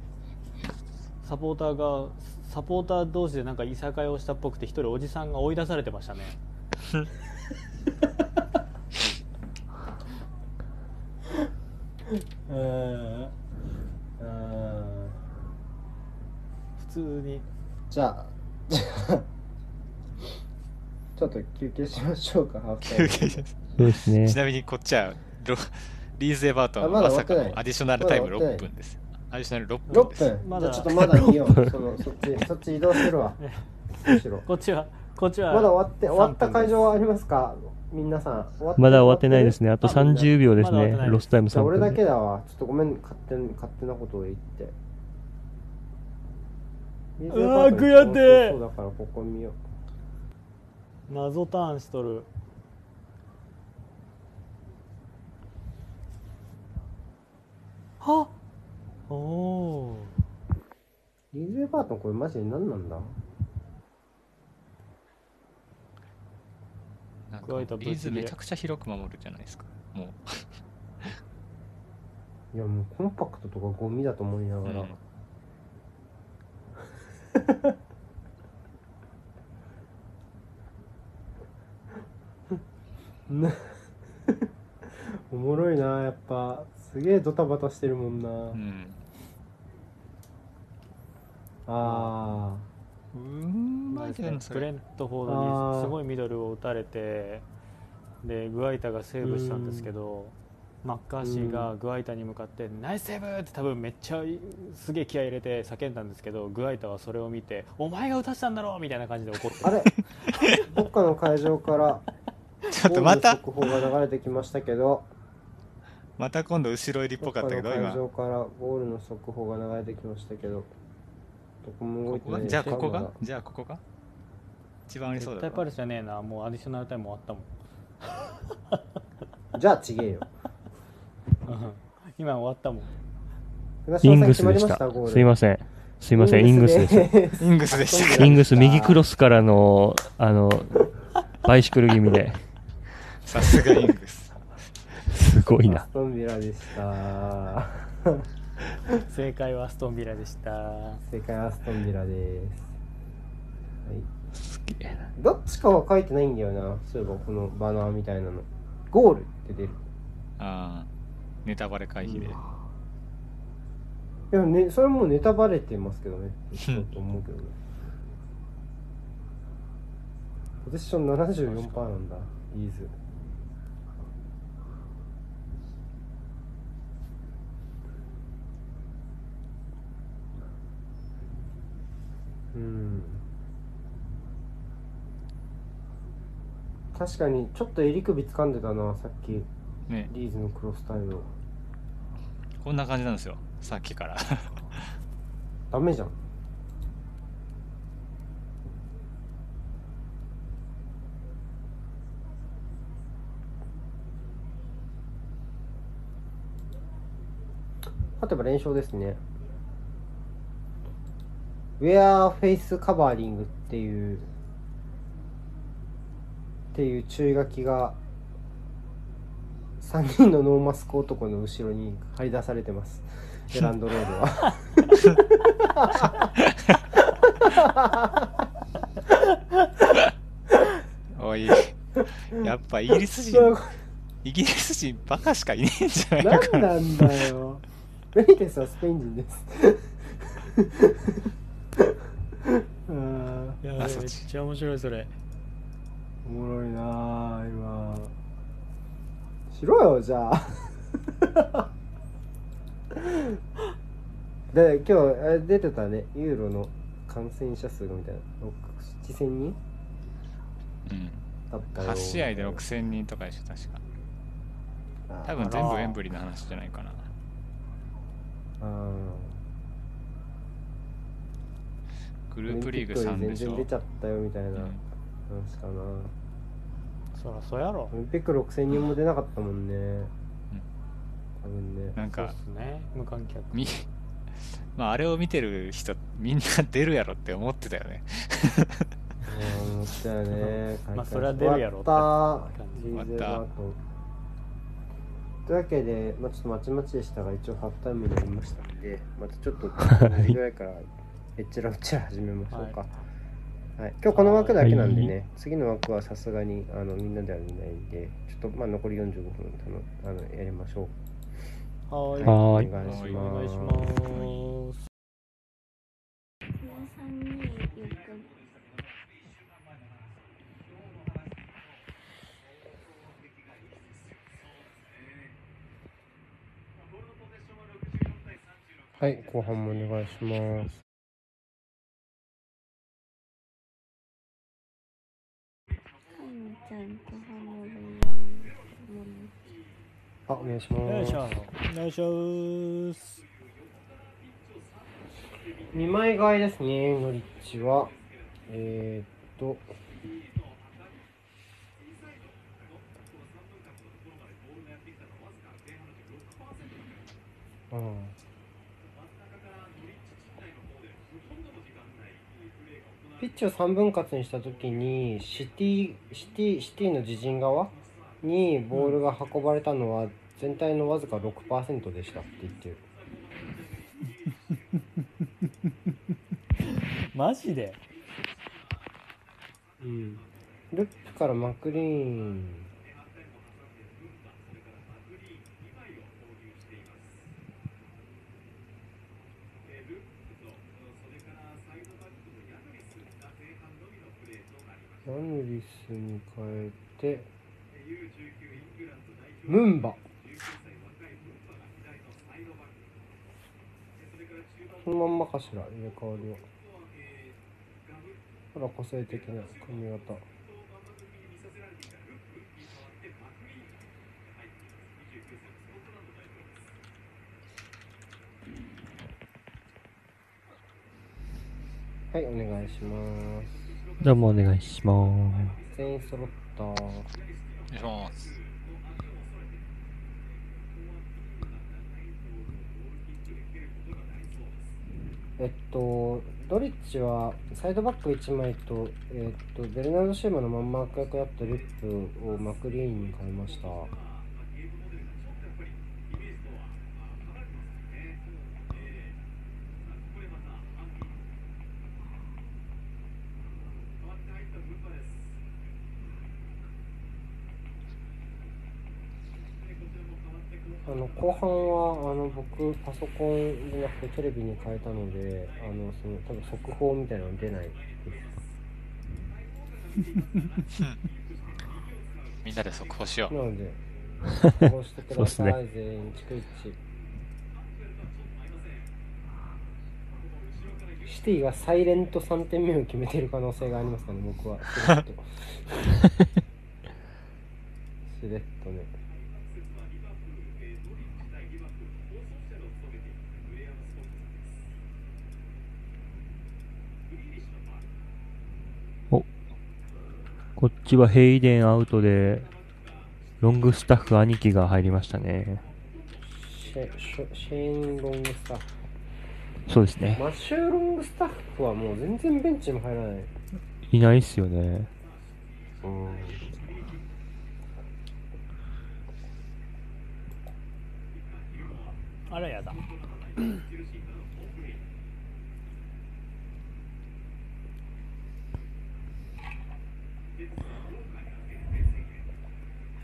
サポーターがサポーター同士でなんかいさかいをしたっぽくて一人おじさんが追い出されてましたね。うん普通に。じゃあ (laughs) ちょっと休憩しましょうかハーフタイム。休憩します。そうですね。ち。なみにこっちはロリーゼーバートンあまさかのアディショナルタイムまだ終わってない。6分です。アディショナル6 6分です。分、まだ。じゃあちょっとまだいいよ。そのそっち (laughs) そっち移動するわ。こっちはこっちはまだ終わって終わった3分です会場はありますか？皆さん。終わっまだ終わってないですね。あとあみんな30秒ですね。ロスタイム3じゃあ俺だ。けだわ。ちょっとごめん。勝手に勝手なことを言って。うわー悔やってそうだからここ見よ謎ターンしとるはっおおリーズ・エバートンこれマジで何なんだ？なんか加えたリーズめちゃくちゃ広く守るじゃないですか。もいやもうコンパクトとかゴミだと思いなう、がら、うん。な (laughs) おもろいなやっぱすげえドタバタしてるもんな、うん。あうーんまいですけどそれ。ねブレントフォーあドーにすごいミドルを打たれてでグアイタがセーブしたんですけどマッカーシーがグアイタに向かって「ナイスセーブ!」って多分めっちゃすげえ気合い入れて叫んだんですけどグアイタはそれを見て「お前が打たしたんだろ!」みたいな感じで怒ってああれ？(laughs) どっかの会場からちょっとまた。速報が流れてきましたけどまた今度後ろ入りっぽかったけど今会場からゴールの速報が流れてきましたけどどこも動こいてない。じゃあここが？じゃあここが？一番ありそう絶だろ対パレスじゃねえな。もうアディショナルタイム終わったもん。(laughs) じゃあちげえよ。うん。今終わったもん。イングスでした。すいません。すいません。イングスです。(laughs) イングスでした。かイングス右クロスからのあのバイシクル気味で。さすがイングスすごいな。アストンビラでした。(laughs) 正解はアストンビラでした。正解はアストンビラです、はい、すげえな。どっちかは書いてないんだよな。そういえばこのバナーみたいなの。ゴールって出る。ああネタバレ回避で、いやねそれもうネタバレてますけどね。そうと思うけどね。(laughs) ポゼッション74%なんだ。リーズうん。確かにちょっと襟首掴んでたなさっき。ね。リーズのクロスタイムこんな感じなんですよさっきから。(laughs) ダメじゃん。勝てば連勝ですね wear face covering っていうっていう注意書きが3人のノーマスク男の後ろに張り出されてます。エ (laughs) ランドロードは。おい。やっぱイギリス人イギリス人バカしかいねえんじゃないのかな。何なんだよ。ベイテスはスペイン人ですあーいやめっち。ちゃ面白いそれ。おもろいなあ今。しろよじゃあ。(laughs) で今日あれ出てたね。ユーロの感染者数がみたいな。7000人？うん。だったよ。8試合で6000人とかでしょ確か。多分全部エンブリの話じゃないかな。あグループリーグオリン3でしょ。全然出ちゃったよみたいなうん。話かな、そらそうやろ。オリンピック6000人も出なかったもんね、多分ね。なんかそうっすね。無観客。み (laughs) まああれを見てる人みんな出るやろって思ってたよね。うん思ったよね。(laughs) まあそれは出るやろって。終わった。感じ人生終わっの後というわけで、まあ、ちょっとまちまちでしたが一応ハーフタイムになりましたんでまたちょっと (laughs) 2時ぐらいからえっちらうっちら始めましょうか、はい。今日この枠だけなんでね、は次の枠はさすがにあのみんなでは見ないんでちょっとまあ残り45分あのあのやりましょう。はーい。はーい。お願いします。はい。後半もお願いしますちゃんとハモるあお願いします。よいしょよいしょーす。2枚買いですねノリッチは。えー、っと。うん。ピッチを3分割にした時にシティシティシティの自陣側にボールが運ばれたのは全体のわずか6%でしたって言ってる。(laughs) マジで？うん。ルップからマクリーンラヌリスに変えてムンバ。そのまんまかしら入れ替わりはあら個性的な髪型はいお願いしますどうもお願いします。全員揃ったお願いします。えっとドリッチはサイドバック1枚と,、えっとベルナルド・シューマのまんま悪役だったリップをマクリーンに変えましたあの後半はあの僕パソコンじゃなくてテレビに変えたのであのその多分速報みたいなの出ないです。みんなで速報しようなので (laughs) こうしてください、そうっ全員逐一。シティがサイレント3点目を決めている可能性がありますかね僕は。しれっとしれっとねこっちはヘイデンアウトで、ロングスタッフ兄貴が入りましたね。シェシェーン・ロングスタッフそうですね。マッシューロングスタッフはもう全然ベンチにも入らないいないっすよね。うんあらやだ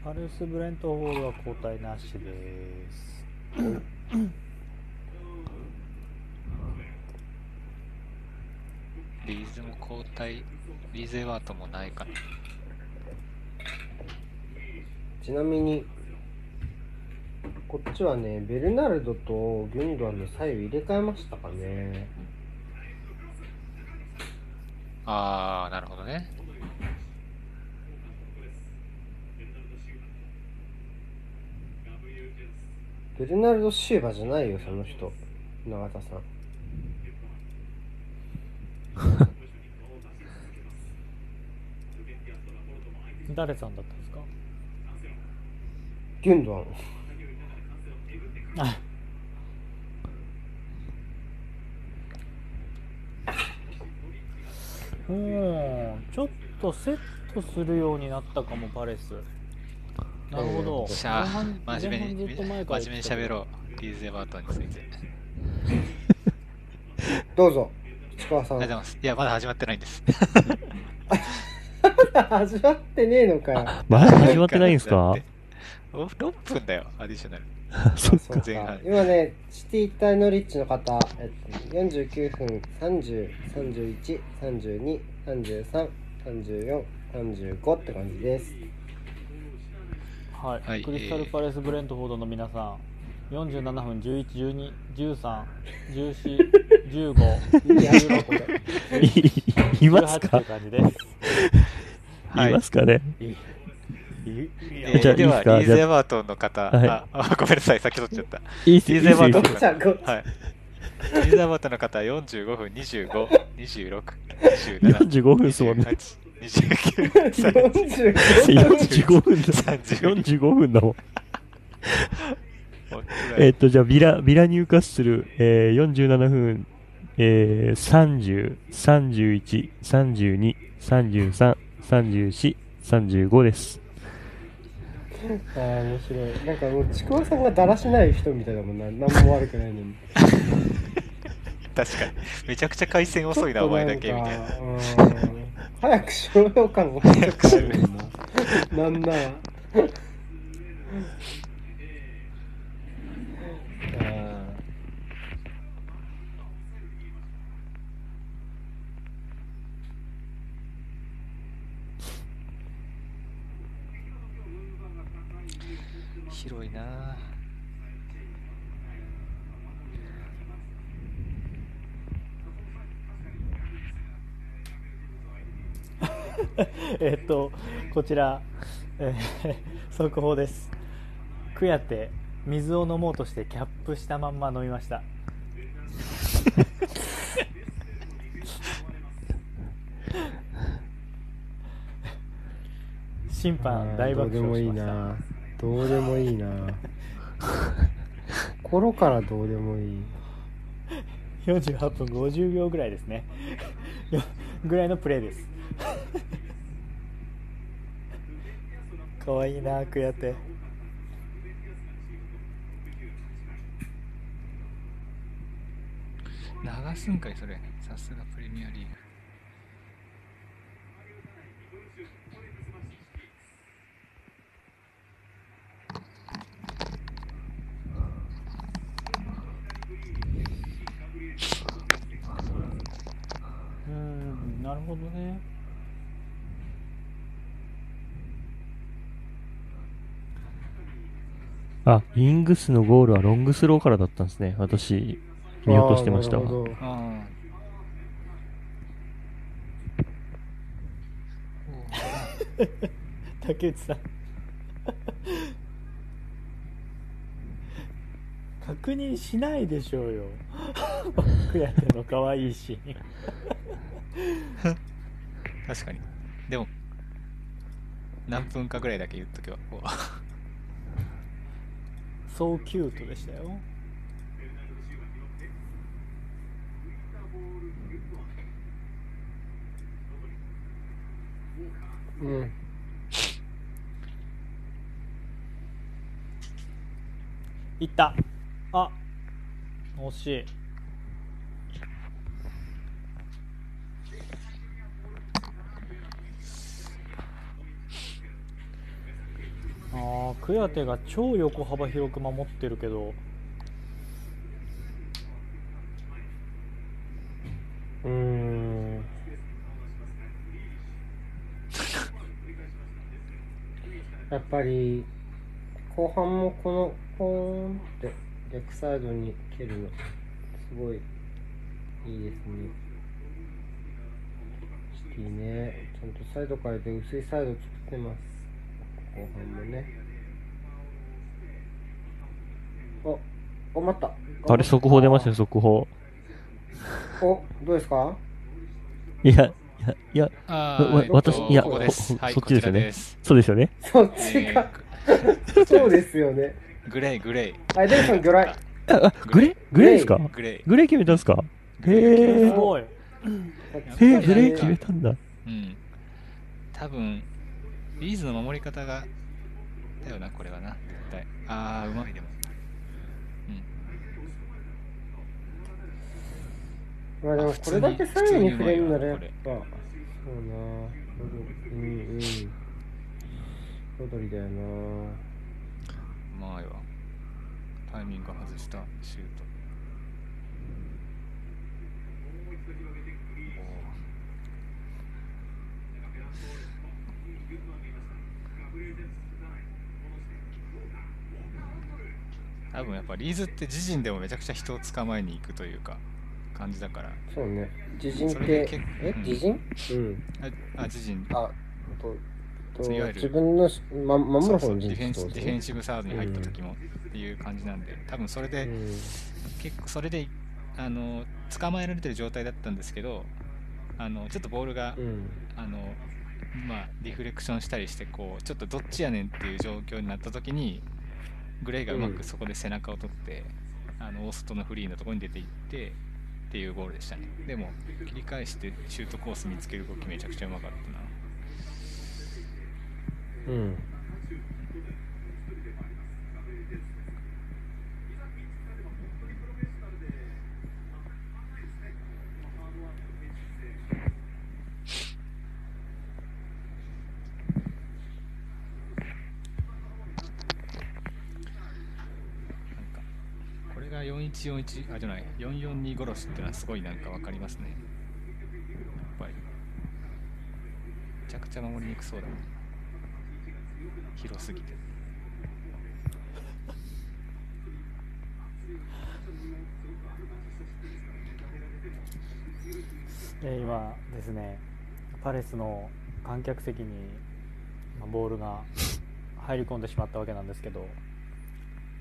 パルス・ブレントフォードは交代なしです。リーズも交代リーゼワートもないかな。ちなみにこっちはねベルナルドとギュンドアンの左右入れ替えましたかね。ああなるほどねベルナルド・シューバじゃないよその人。永田さん。(laughs) 誰さんだったんですか？ギュンドアン。あ。うんちょっとセットするようになったかもパレスなるほど。しゃ真面目に真面目に喋ろう。リーゼワートについて。(laughs) どうぞ。市川さん。ありがとうございます。いやまだ始まってないんです。(laughs) 始まってねえのかよ。まだ始まってないんですか？(laughs) お6分だよアディショナル。そっか。前半今ねシティ対ノリッチの方、えっと、49分303132333435って感じですはい、はいクリスタルパレス・ブレントフォードの皆さん47分11、12、13、14、15、いや16、いいます18とかいう感じです。はいいますかね？ではリーゼワートンの方、はいああごめんなさい先取っちゃったリーゼワートンの方はいリーゼワートンの方45分252627 45分ですもんね。28 29 45 45分だ。30 45分だもん。えっと、じゃあ、ビラ、ビラ入荷する、えー、47分、ええー、30、31、32、33、34、35です。ああ面白いなんかもうちくわさんがだらしない人みたいだもんな何も悪くないのに (laughs) 確かに。めちゃくちゃ回線遅いなお前だけみたいな。ちょっとなんかうん早くしろよ感ななん。ならあ広いな。(laughs) えっとこちら、えー (laughs) 速報です。クヤテ水を飲もうとしてキャップしたまんま飲みました。審ー判大爆どうでもいい笑しましたなどうでもいいな (laughs) 心からどうでもいい。48分50秒ぐらいですね。よぐらいのプレーですかわいいなクヤテ流すんかいそれ。さすがプレミアリーグ。うーんなるほどねあ、イングスのゴールはロングスローからだったんですね。私、見落としてました。わあ竹内さん。確認しないでしょうよ。クヤテの可愛いシーン確かに。でも何分かぐらいだけ言っとけば。こうそうキュートでしたよ。うん。いった。あ惜しいあークヤテが超横幅広く守ってるけど。うーん。(laughs) やっぱり後半もこのポーンって逆サイドに蹴るのすごいいいですね。シティね。ちゃんとサイド変えて薄いサイド作ってます。後半もね。お頑張った。あれ、速報出ましたよ、速報。おどうですか？いや、いや、いや、わ私いやここです。はいほそっちですよね。そうですよね。そっちえが、ーそうですよね。グレイグレイあデイさん魚雷。あ、あグレー。グレーですか？グレイグレー。決めたんですか？へすえ。ごい。へえ、グレー決めたんだ。うん。多分リーズの守り方がだよなこれはな。絶対。ああうまいでも。うん。まあでもこれだけ左右に触れるならやっぱ、そうな。うんうん。踊りだよなうまいわタイミング外したシュートおー多分やっぱリーズって自陣でもめちゃくちゃ人を捕まえに行くというか感じだから。そうね。自陣ってえ？自陣？うん。ああ自陣。あ、と、といわゆる自分のし、ま、守る方のそうそうディフェン陣ディフェンシブサードに入った時もっていう感じなんで。多分それで、うん。結構それであの捕まえられてる状態だったんですけどあのちょっとボールが、うん。あのまあ、リフレクションしたりしてこうちょっとどっちやねんっていう状況になった時にグレイがうまくそこで背中を取って、あの大外のフリーのところに出ていってっていうゴールでしたね。でも切り返してシュートコース見つける動きめちゃくちゃうまかったな。うん。これが4141あじゃない442殺しっていうのはすごいなんかわかりますね。やっぱり。めちゃくちゃ守りにくそうだ広すぎて。えー今ですねパレスの観客席にまあボールが入り込んでしまったわけなんですけど、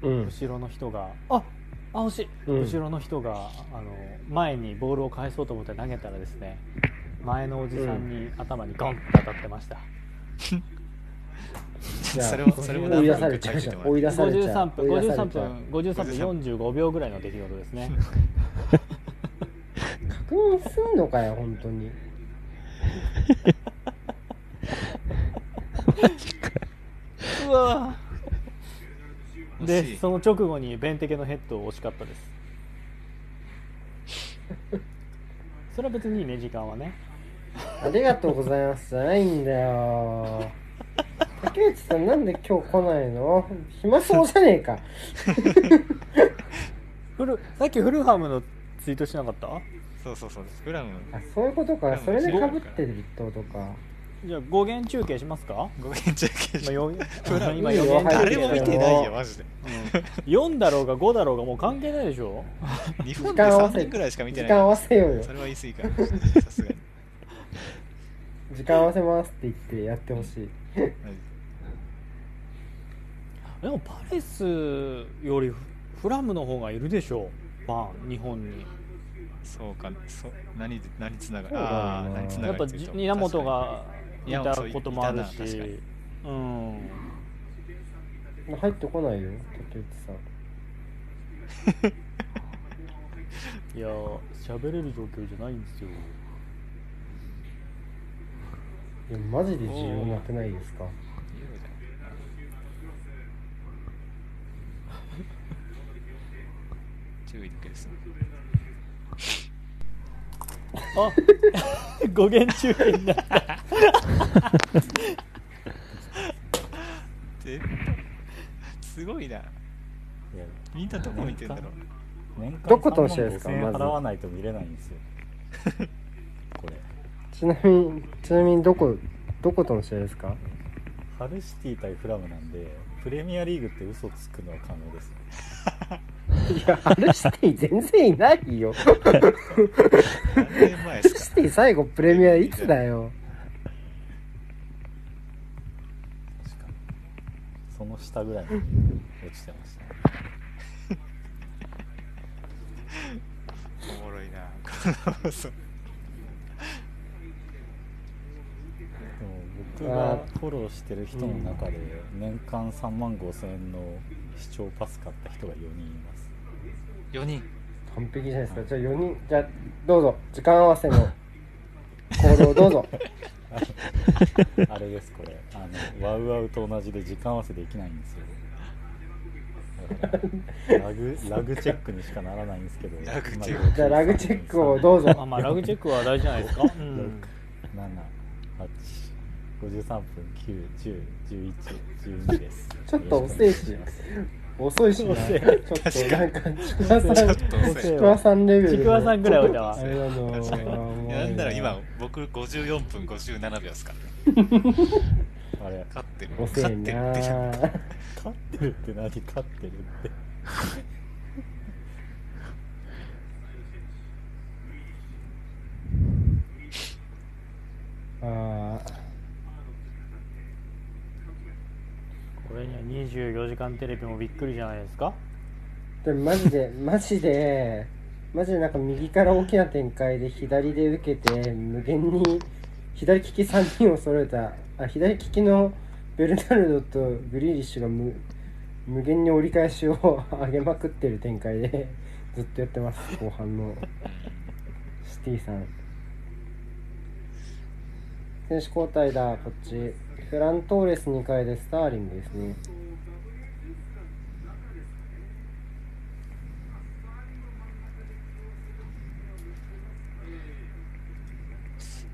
うん。後ろの人がああ惜しい、うん。後ろの人があの前にボールを返そうと思って投げたらですね前のおじさんに頭にゴンって当たってました、(laughs) じゃあそれもそれも追い出されちゃう。追い出されちゃ53う。分追い出さ53れちゃう。分53分45秒ぐらいの出来事ですね。確認すんのかよ本当に。(laughs) うわでその直後にベンテケのヘッドを惜しかったです。(laughs) それは別にいいね時間はね。ありがとうございます。じゃないんだよ。(laughs) 竹内さんなんで今日来ないの？暇そうじゃねえか。(laughs) フルさっきフルハムのツイートしなかった？そうそうそうフラムあそういうことか。それでかぶってるってことかじゃあ語源中継しますか？ごめん中継 (laughs) 今よ今予言誰も見てないよマジで。うん。4だろうが5だろうがもう関係ないでしょ？(laughs) 日本で3時間合わせ人ぐらいしか見て時間合ないわせようよ。それは言い過ぎか (laughs) さすがに。時間合わせますって言ってやってほしい。でもパレスよりフラムの方がいるでしょ？ファン日本に。そうかそう何で何つながそうだよなああー何つなやっぱがりっていうと。稲本がいたこともあるしに。うん。入ってこないよ竹内さん。(laughs) いや喋れる状況じゃないんですよ。いやマジで重要なくないですか？注意だけです。ねあ語源中継になった絶対すごいな。いやみんなどこ見てんだろ。う年間どことの試合ですか？3万5000円まず。払わないと見れないんですよ。(laughs) これ。ちなみにちなみにどこどことの試合ですか？ハルシティ対フラムなんでプレミアリーグって嘘つくのは可能ですいやハルシティ全然いないよ。ハ何年前でルシティ最後プレミアいつだよ。確かに。その下ぐらいに落ちてました。(laughs) おもろいなこの放送でも僕がフォローしてる人の中で年間3万5000円の視聴パス買った人が4人います。4人。完璧じゃないですか。じゃあ4人じゃあどうぞ。時間合わせの。行動をどうぞ。(laughs) あれですこれ。あのワウワウと同じで時間合わせできないんですよ。ラグラグチェックにしかならないんですけど。ラグチェック。じゃあラグチェックをどうぞ。あまあラグチェックは大事じゃないですか、うん、785 53分9101112です。ちょっと遅いし。遅いし。なちょっとなんかちくわさんちくわさんレベルちくわさんぐらいだわあれなの確かにもうなんなら今僕54分57秒ですかあれ勝ってる勝ってるって勝ってるって何勝ってるってああこれには24時間テレビもびっくりじゃないですか？でもマジで (laughs) マジでマジでなんか右から大きな展開で左で受けて無限に左利き3人を揃えたあ左利きのベルナルドとグリーリッシュが無無限に折り返しを (laughs) 上げまくってる展開でずっとやってます後半の。シティさん。選手交代だこっち。フラントーレス2回でスターリングですね。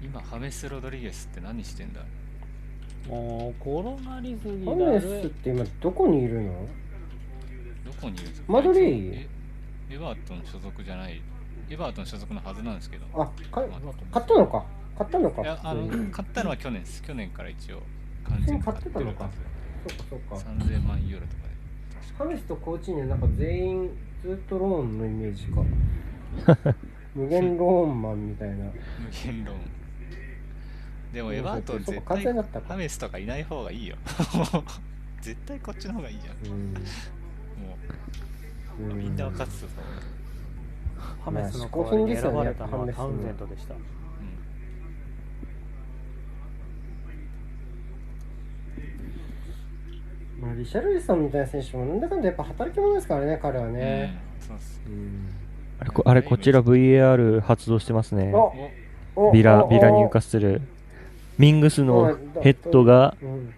今ハメス・ロドリゲスって何してんだ？もう転がりすぎだハメスっるて今どこにいるの？どこにいるマドリー。えエバートン所属じゃない。エバートン所属のはずなんですけど。あか買ったのか。買ったのかいやあの買ったのは去年です。去年から一応完普通に全に買買ってたのかそっかそっか。ず3000万ユーロとかで。ハメスとコーチにはなんか全員ずっとローンのイメージか。(laughs) 無限ローンマンみたいな。無限ローン。でもうんエバートン絶対全だったか。ハメスとかいない方がいいよ。(laughs) 絶対こっちの方がいいじゃんうん。もう。うみんな勝つとハメスの代わりに選ばれたのはタウンゼントでしたまあ、リシャルリソンみたいな選手もなんだかんだやっぱ働き者ですからね彼はうんね、うんそうっすうんあれこあれこちら VAR 発動してますね。ビラおビラ入荷する。ミングスのヘッドがうん。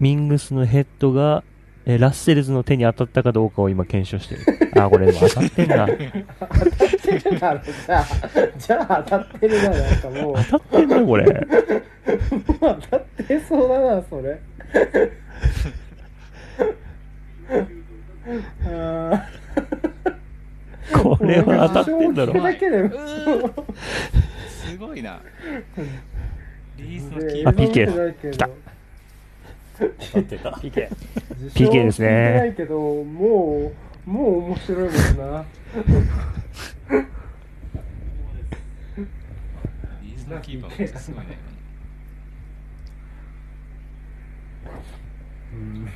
ミングスのヘッドがえラッセルズの手に当たったかどうかを今検証してる。あこれ当たってんな当たってるだろじゃあじゃあ当たってるななんかもう。当たってんなこれ。(laughs) 当たってそうだなそれあー。これは当たってんだろ。だけですごい。なリースのキーあ PK 来た。当たってた。PK PK ですね。ないけどもうもう面白いもんな。リースのキーパーもすごいねうん。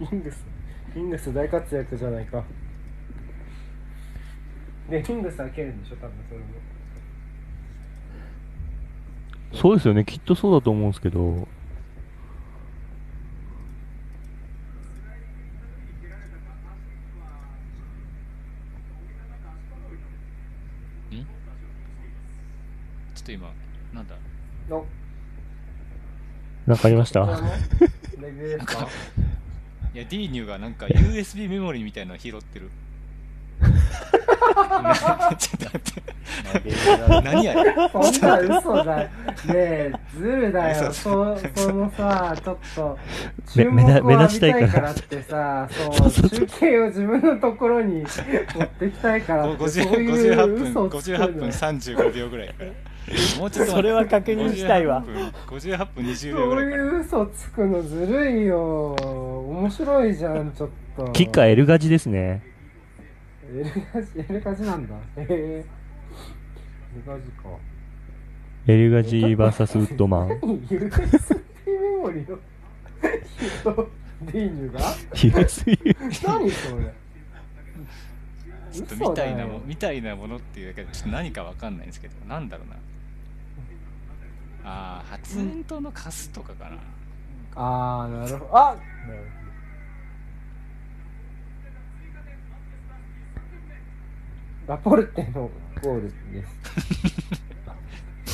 イングスイングス大活躍じゃないか。でイングスは蹴るんでしょ多分それも。そうですよね。きっとそうだと思うんですけど。ちょっと今なんだ？おなんかありました。いや D ニューがなんか USB メモリーみたいなの拾ってる。(laughs) ちょっと待って。何やねん。そんな嘘だねえずるだよ。嘘そそのさちょっとめ注目を浴びたいからってさそう中継を自分のところに持ってきたいからってそう50いう58分嘘をつくの58分35秒ぐらいもうちょっとそれは確認したいわ。58分20秒そうぐらいかいう嘘つくのずるいよ。面白いじゃんちょっと。キッカー L ガジですね。エルガジエルガジなんだ。へえ。エルガジか。L ガジ VS ウッドマン。何？USB メモリの人ディーニュが？USB 何それ？ちょっとみたいなもみたいなものっていうだけでちょっと何かわかんないんですけどなんだろうなああ発煙筒のカスとかかな。ああなるほど。あラポルテのゴールで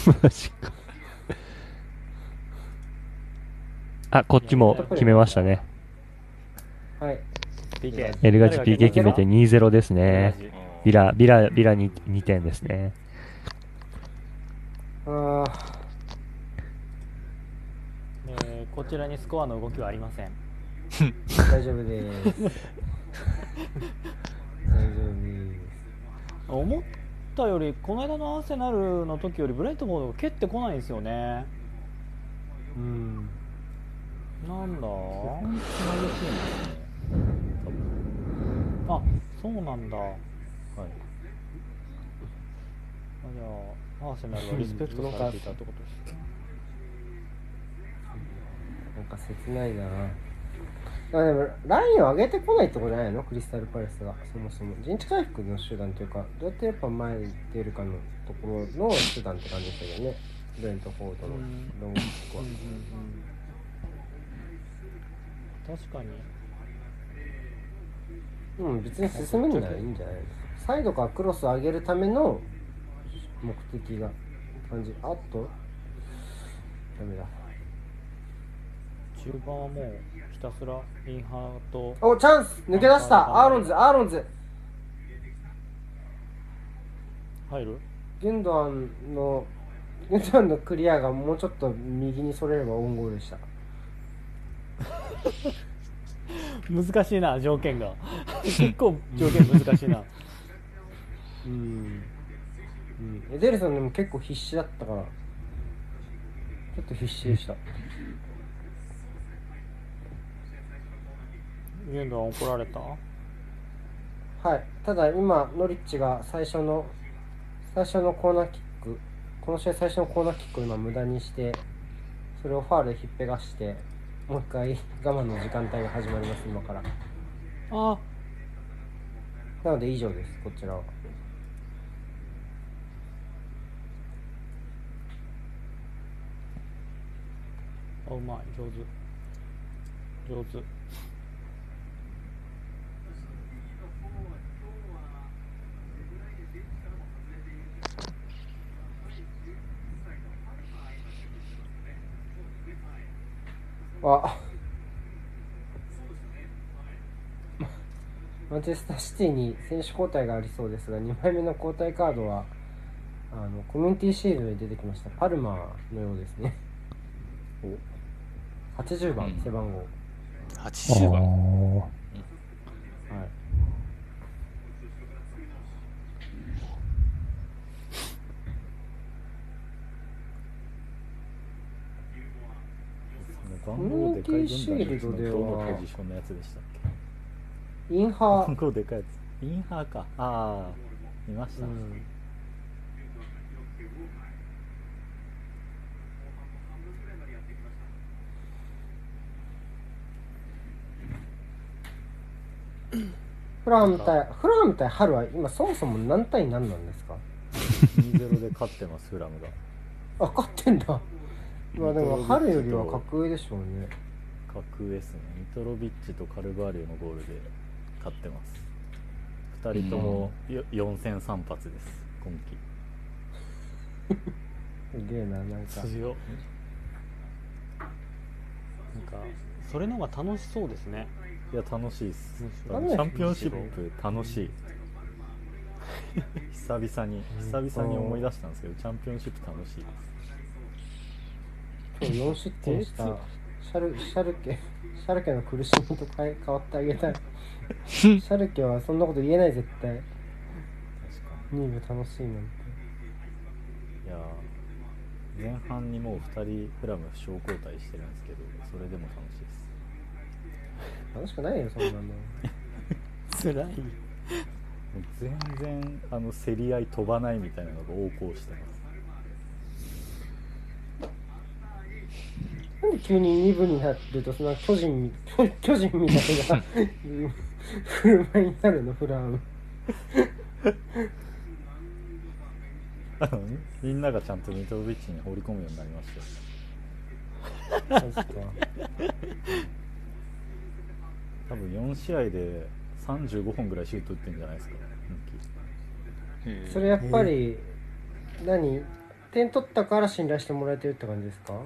す。マジか。あこっちも決めましたね。はい。PK L ガジ PK 決めて2-0ですね。ビラビラビラに2点ですね。ああえーこちらにスコアの動きはありません。(laughs) 大丈夫です。大丈夫です。思ったよりこの間のアーセナルの時よりブレントフォードが蹴ってこないんですよね。うんなんだあそうなんだ。あはい。じゃあアーセナルはリスペクトされていたってことですねなんか切ないな。あでもラインを上げてこないってことじゃないの？クリスタルパレスが。そもそも。陣地回復の手段というかどうやってやっぱ前に出るかのところの手段って感じでしたけどね。ブレントフォードのロングキックは。確かに。うん別に進むんならいいんじゃないのサイドからクロスを上げるための目的が感じ。あっと？ダメだ中盤はもうひたすらインハート。おチャンス抜け出した。アーロンズアーロンズ。入る？ギュンドアンのギュンドアンのクリアがもうちょっと右にそれればオウンゴールでした。(laughs) 難しいな条件が。(laughs) 結構条件難しいな。(laughs) うん、うん、エデルソンでも結構必死だったから。ちょっと必死でしたゲンドは怒られた？はい。ただ今ノリッチが最初の最初のコーナーキックこの試合最初のコーナーキックを今無駄にしてそれをファールでひっぺがしてもう一回我慢の時間帯が始まります今から。あ。なので以上ですこちらは。あうまい。上手。上手あ。マンチェスターシティに選手交代がありそうですが2枚目の交代カードはあのコミュニティシールドに出てきましたパルマーのようですね。80番、うん。背番号。80番。はい番号でかい軍団シールドではどのポジションのやつでしたっけ？インハ番号でかいやつ。インハーか。ああ見ました、うん。フラム対フラム対春は今そもそも何対何なんですか？2-0で勝ってますフラムが。あ勝ってんだまあでも春よりは格上でしょうね。格上ですね。ミトロビッチとカルバーリオのゴールで勝ってます。2人ともよ4戦3発です。今季。(laughs) すげえななんか。強っ。なんかそれの方が楽しそうですね。いや楽しいです。チャンピオンシップ楽しい。(laughs) 久々に久々に思い出したんですけどチャンピオンシップ楽しいです今日4失点した。シャルシャルケシャルケの苦しみと変え変わってあげたい。(laughs) シャルケはそんなこと言えない絶対。確かニーブ楽しいなんて。にいやー前半にもう2人フラム負傷交代してるんですけどそれでも楽しいです。楽しくないよそんなの (laughs) 辛い。もう全然あの競り合い飛ばないみたいなのが横行してますなんで急に2部になるとそんな巨人み巨 (laughs) 巨人みたいな (laughs) 振る舞いになるの？フラムあのみんながちゃんとミトロビッチに放り込むようになりましたよ。確か多分4試合で35本ぐらいシュート打ってるんじゃないですかそれやっぱり何？点取ったから信頼してもらえてるって感じですか？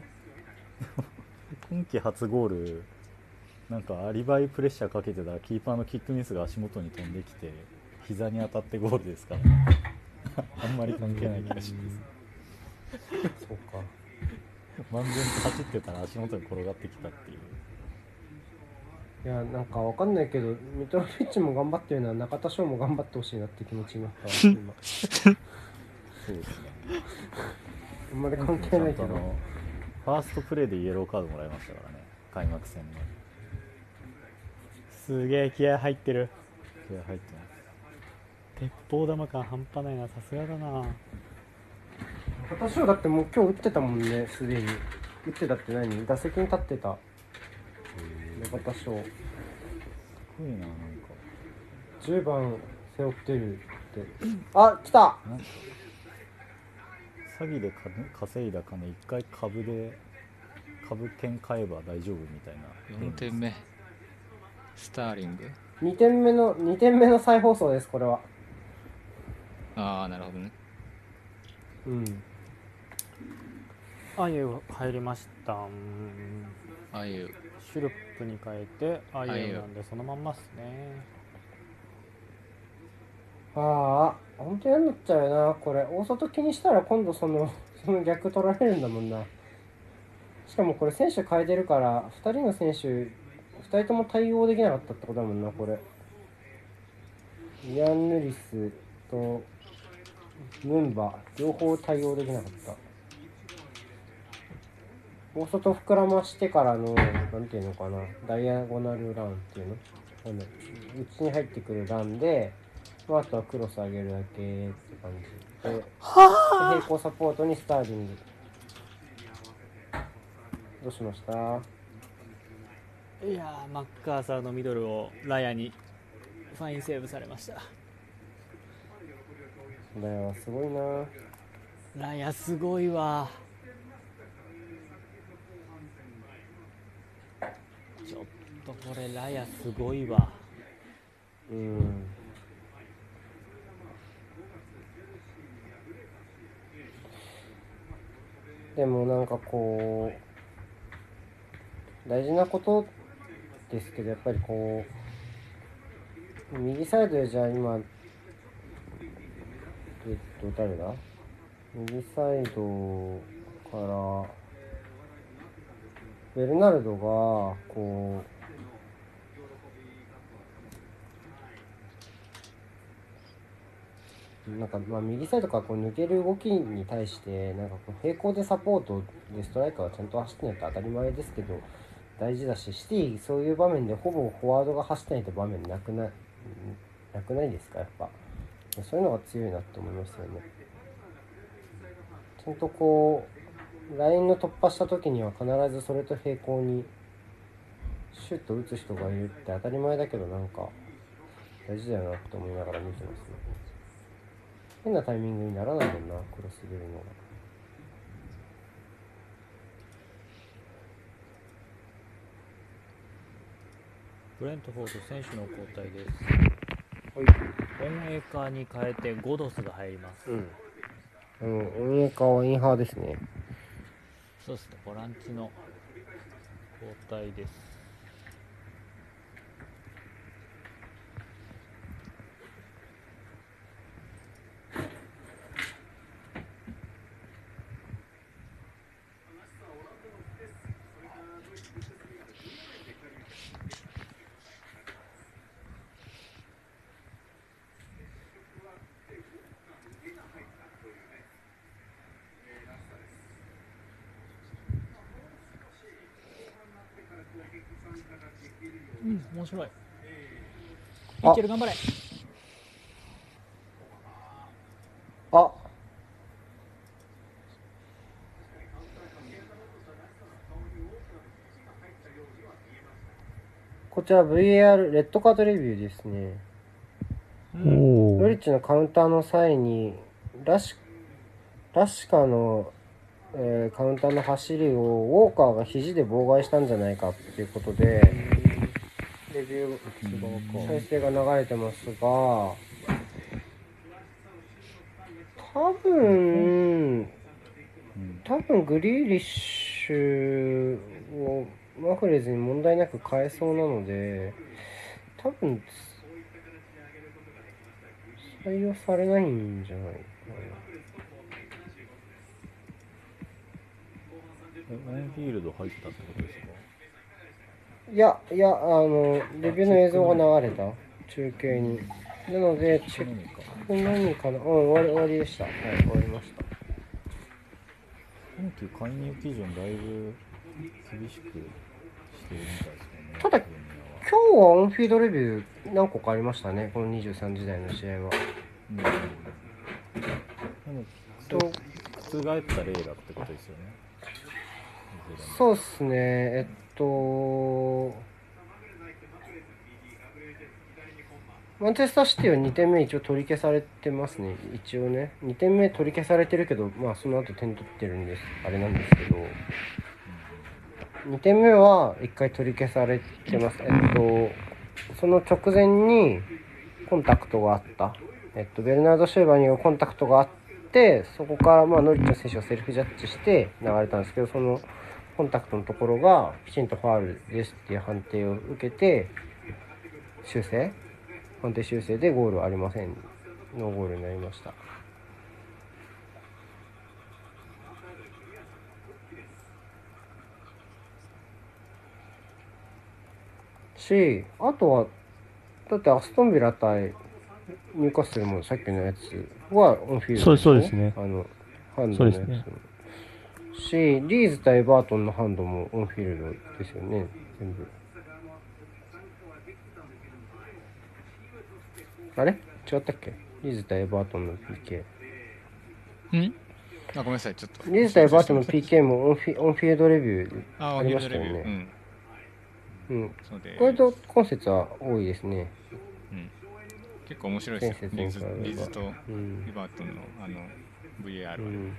今季初ゴールなんかアリバイプレッシャーかけてたらキーパーのキックミスが足元に飛んできて膝に当たってゴールですから、(laughs) あんまり関係ない気がします。そうか。万全に走ってたら足元に転がってきたっていう。いやなんかわかんないけどミトロビッチも頑張ってるのは中田翔も頑張ってほしいなって気持ちになったわ (laughs) 今。そうですね。あんまり関係ないけどファーストプレーでイエローカードもらいましたからね。開幕戦の。すげえ気合入ってる。気合入ってます。鉄砲玉感半端ないなさすがだな。中田翔だってもう今日打ってたもんねすでに。打ってたって何？打席に立ってた。中田翔すごいななんか。10番背負ってるって。あ来た詐欺で金稼いだ金一回株で株券買えば大丈夫みたいな。4点目。スターリング。2点目の2点目の再放送ですこれは。ああなるほどね。うん。あゆ入りましたうん。ああいうシュルップに変えてあゆなんでそのまんまっすね。ああ本当嫌になっちゃうよなこれ。大外気にしたら今度その (laughs) その逆取られるんだもんな。しかもこれ選手変えてるから2人の選手2人とも対応できなかったってことだもんなこれ。イアン・ヌリスとムンバ両方対応できなかった。大外膨らましてからのなんていうのかなダイアゴナルランっていうの？なんだ内に入ってくるランでまあ、あとはクロス上げるだけって感じ。で平行サポートにスターリング。どうしました？いやーマッカーサーのミドルをラヤにファインセーブされました。だよすごいな。ラヤすごいわ。ちょっとこれラヤすごいわ。うんでもなんかこう大事なことですけどやっぱりこう右サイドでじゃあ今えっと誰だ？右サイドからベルナルドがこうなんかまあ右サイドからこう抜ける動きに対してなんかこう平行でサポートでストライカーがちゃんと走ってないと当たり前ですけど大事だしシティそういう場面でほぼフォワードが走ってないと場面なくななくないですか？やっぱ。そういうのが強いなって思いますよね。ちゃんとこうラインの突破した時には必ずそれと平行にシュッと打つ人がいるって当たり前だけどなんか大事だよなって思いながら見てますね。変なタイミングにならないもんなクロス入れるの。がブレントフォード選手の交代です。はい。オンエーカーに変えてゴドスが入ります、うん。あのオンエーカーはインハーですね。そうですね。ボランチの交代ですうん面白い。あ。いける頑張れ。あ。こちら VAR レッドカードレビューですね。うん。おーロリッチのカウンターの際にラシラシカの、えーカウンターの走りをウォーカーが肘で妨害したんじゃないかっていうことでレビュー再生が流れてますが多分うん多分グリーリッシュをマフレーズに問題なく変えそうなので多分採用されないんじゃないかえオンフィールド入ったってことですか？ないやいやあのレビューの映像が流れた。中継に。なのでチェック何か。なうん終わり終わりでした。はい。終わりました。今季介入基準だいぶ厳しくしてるみたいですよね。ただ今日はオンフィードレビュー何個かありましたね。この23時代の試合は。うん。でもと覆った例だってことですよね。そうっすね。えっとマンチェスターシティは2点目一応取り消されてますね。一応ね。2点目取り消されてるけどまあその後点取ってるんです。あれなんですけど。2点目は1回取り消されてます。えっとその直前にコンタクトがあった。えっと、ベルナード・シューバーによるコンタクトがあってそこから、まあ、ノリッチの選手がセルフジャッジして流れたんですけどそのコンタクトのところがきちんとファールですっていう判定を受けて修正？判定修正でゴールはありませんノーゴールになりました。しあとはだってアストンビラ対ニューカッスルもさっきのやつはオンフィールドしょそうですね。あのハンドのやつ。そうですねしリーズ対エバートンのハンドもオンフィールドですよね全部。あれ？違ったっけ？リーズ対エバートンの PK ん？あごめんなさいちょっと。リーズ対エバートンの PK もオンフィオンフィールドレビュー。あありましたよね。うん。これと今節は多いですね。うん。結構面白いですよ。リズ前節に比べればリズとうん。リバートンのあの VAR は、うん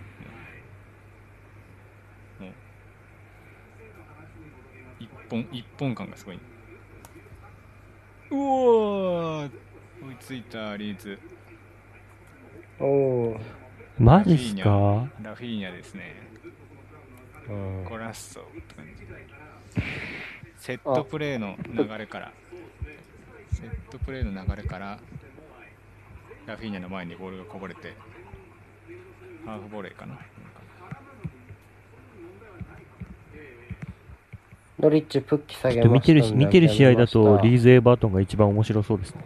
一本一本感がすごい。うおー追いついたリーズ。おおマジっすか？ラフィーニャですね。ーゴラッソって感じ。セットプレーの流れから、セットプレーの流れから、ラフィーニャの前にボールがこぼれて、ハーフボレーかな。ノリッチプッキ下げました見てる見てる試合だとリーズズ・エバートンが一番面白そうですね。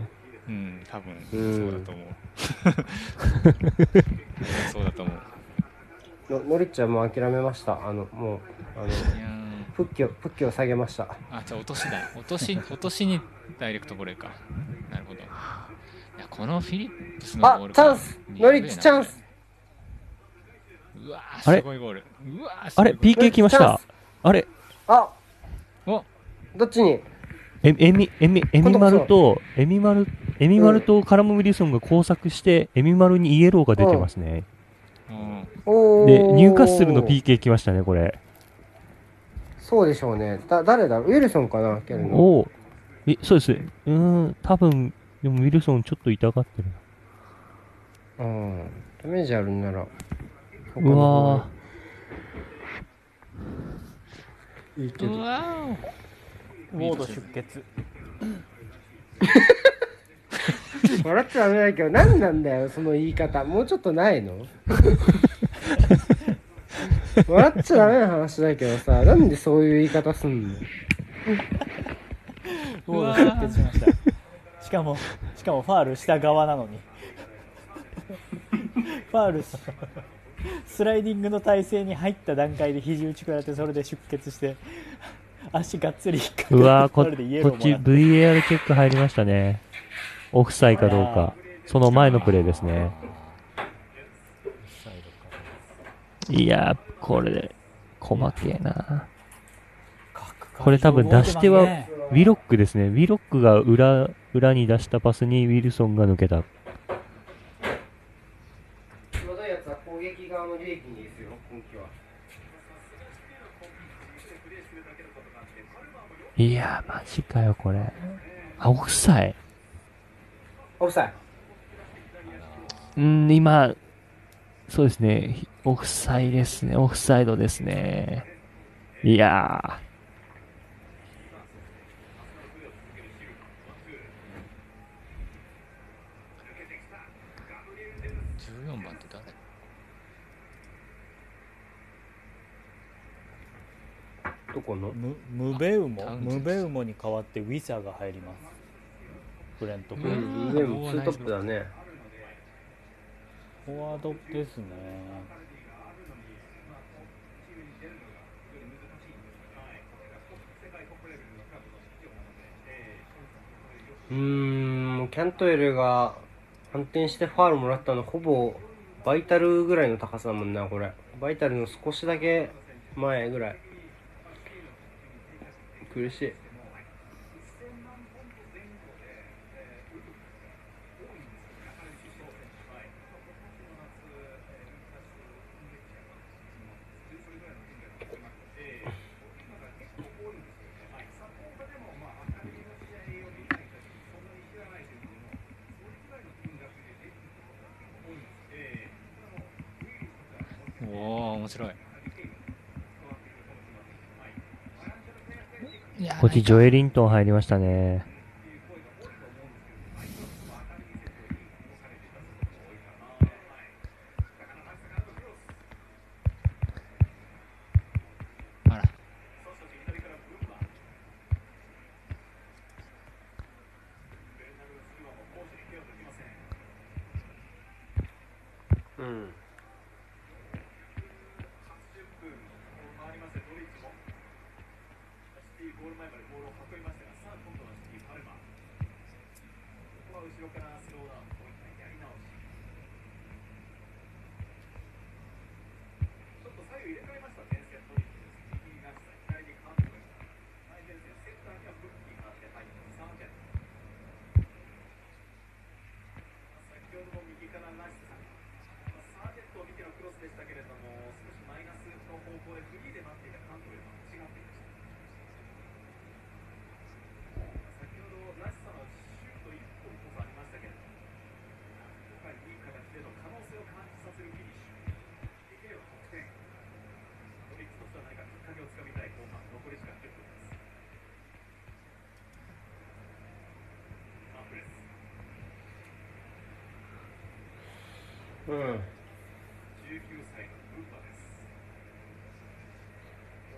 うん、多分うんそうだと思う。(laughs) そうだと思う。ノノリッチはもう諦めましたあのもうあのプッキをプッキを下げましたあ、じゃあ落としだ。落とし、(laughs) 落としにダイレクトボレーか。なるほど。いや、このフィリップスのボールあチャンスノリッチチャンスうわーあれ？すごいゴール。うわーあれすごいゴール ?PK 来ましたあれ？あおどっちに？えエミ、エミ、エミマルと、エミマル、エミマルとカラム・ウィルソンが交錯して、エミマルにイエローが出てますね。うん。で、ニューカッスルの PK 来ましたね、これ。そうでしょうね。だ誰だ？ウィルソンかな蹴るのおおえ、そうです。うーん、多分、でもウィルソンちょっと痛がってるうん。ダメージあるんならな。うわいいけど。うわウォード出血。(laughs) 笑っちゃダメだけど何なんだよその言い方。もうちょっとないの？(laughs) 笑っちゃダメな話だけどさなんでそういう言い方すんの？ウォード出血しました。しかもしかもファールした側なのに。ファールし (laughs) スライディングの体勢に入った段階で肘打ち食らってそれで出血して (laughs) 足がっつり引っかかーうわーここっち VAR チェック入りましたね。オフサイかどうか。その前のプレーですね。いやー、これ、細けえな。これ多分出し手は、ウィロックですね。ウィロックが裏、裏に出したパスにウィルソンが抜けた。際どいやつは攻撃側の利益にですよ今季はいやー、マジかよ、これ。あ、オフサイ。オフサイうん、今、そうですね。ひオフサイですね。オフサイドですね。いや14番って誰どこの？ムムベウモムベウモに代わってウィザーが入ります。ブレントフォうードん上もツートップだね。フォワードですね。うーんキャントエルが反転してファールもらったのほぼバイタルぐらいの高さだもんなこれ。バイタルの少しだけ前ぐらい苦しいおお面白い。こっちジョエリントン入りましたね。うん。っ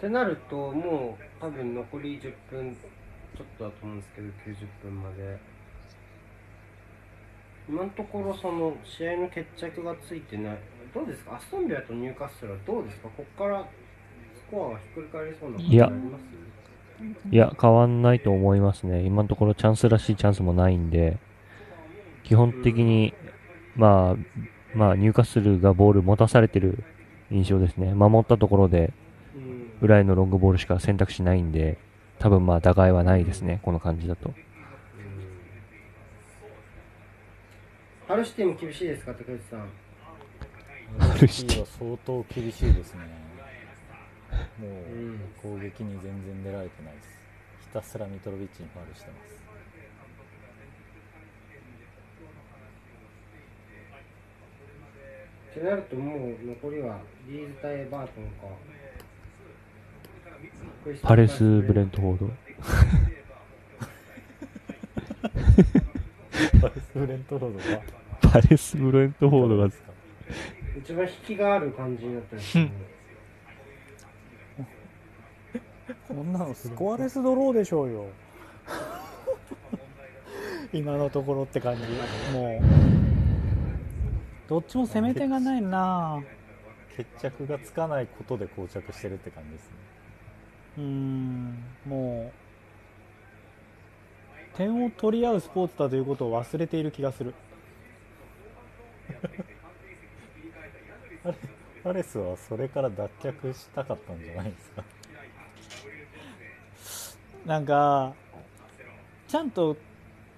てなるともう多分残り10分ちょっとだと思うんですけど90分まで。今のところその試合の決着がついてない。どうですか？アストンビラとニューカッスルはどうですか？ここからスコアがひっくり返りそうな感いやじあります？いや、変わんないと思いますね。今のところチャンスらしいチャンスもないんで、基本的に、まあ、まあ、ニューカッスルがボール持たされてる印象ですね。守ったところで、うん。裏へのロングボールしか選択肢ないんで、多分まあ、打開はないですね。この感じだと。ハルシティも厳しいですか竹内さん？アルシティは相当厳しいですね。もうん。う攻撃に全然出られてないです。ひたすらミトロビッチにファウルしてますってなるともう残りはリーズ対バートンか。パレス・ブレントフォード。パレス・ブレントロードがパレス・ブレントフォードが。ですか一番引きがある感じになってる。んですけどこんなのスコアレスドローでしょうよ。(laughs) 今のところって感じ。もうどっちも攻め手がないな。決着がつかないことで膠着してるって感じですね。うーん。もう点を取り合うスポーツだということを忘れている気がする。(laughs) パレスはそれから脱却したかったんじゃないですか？なんかちゃんと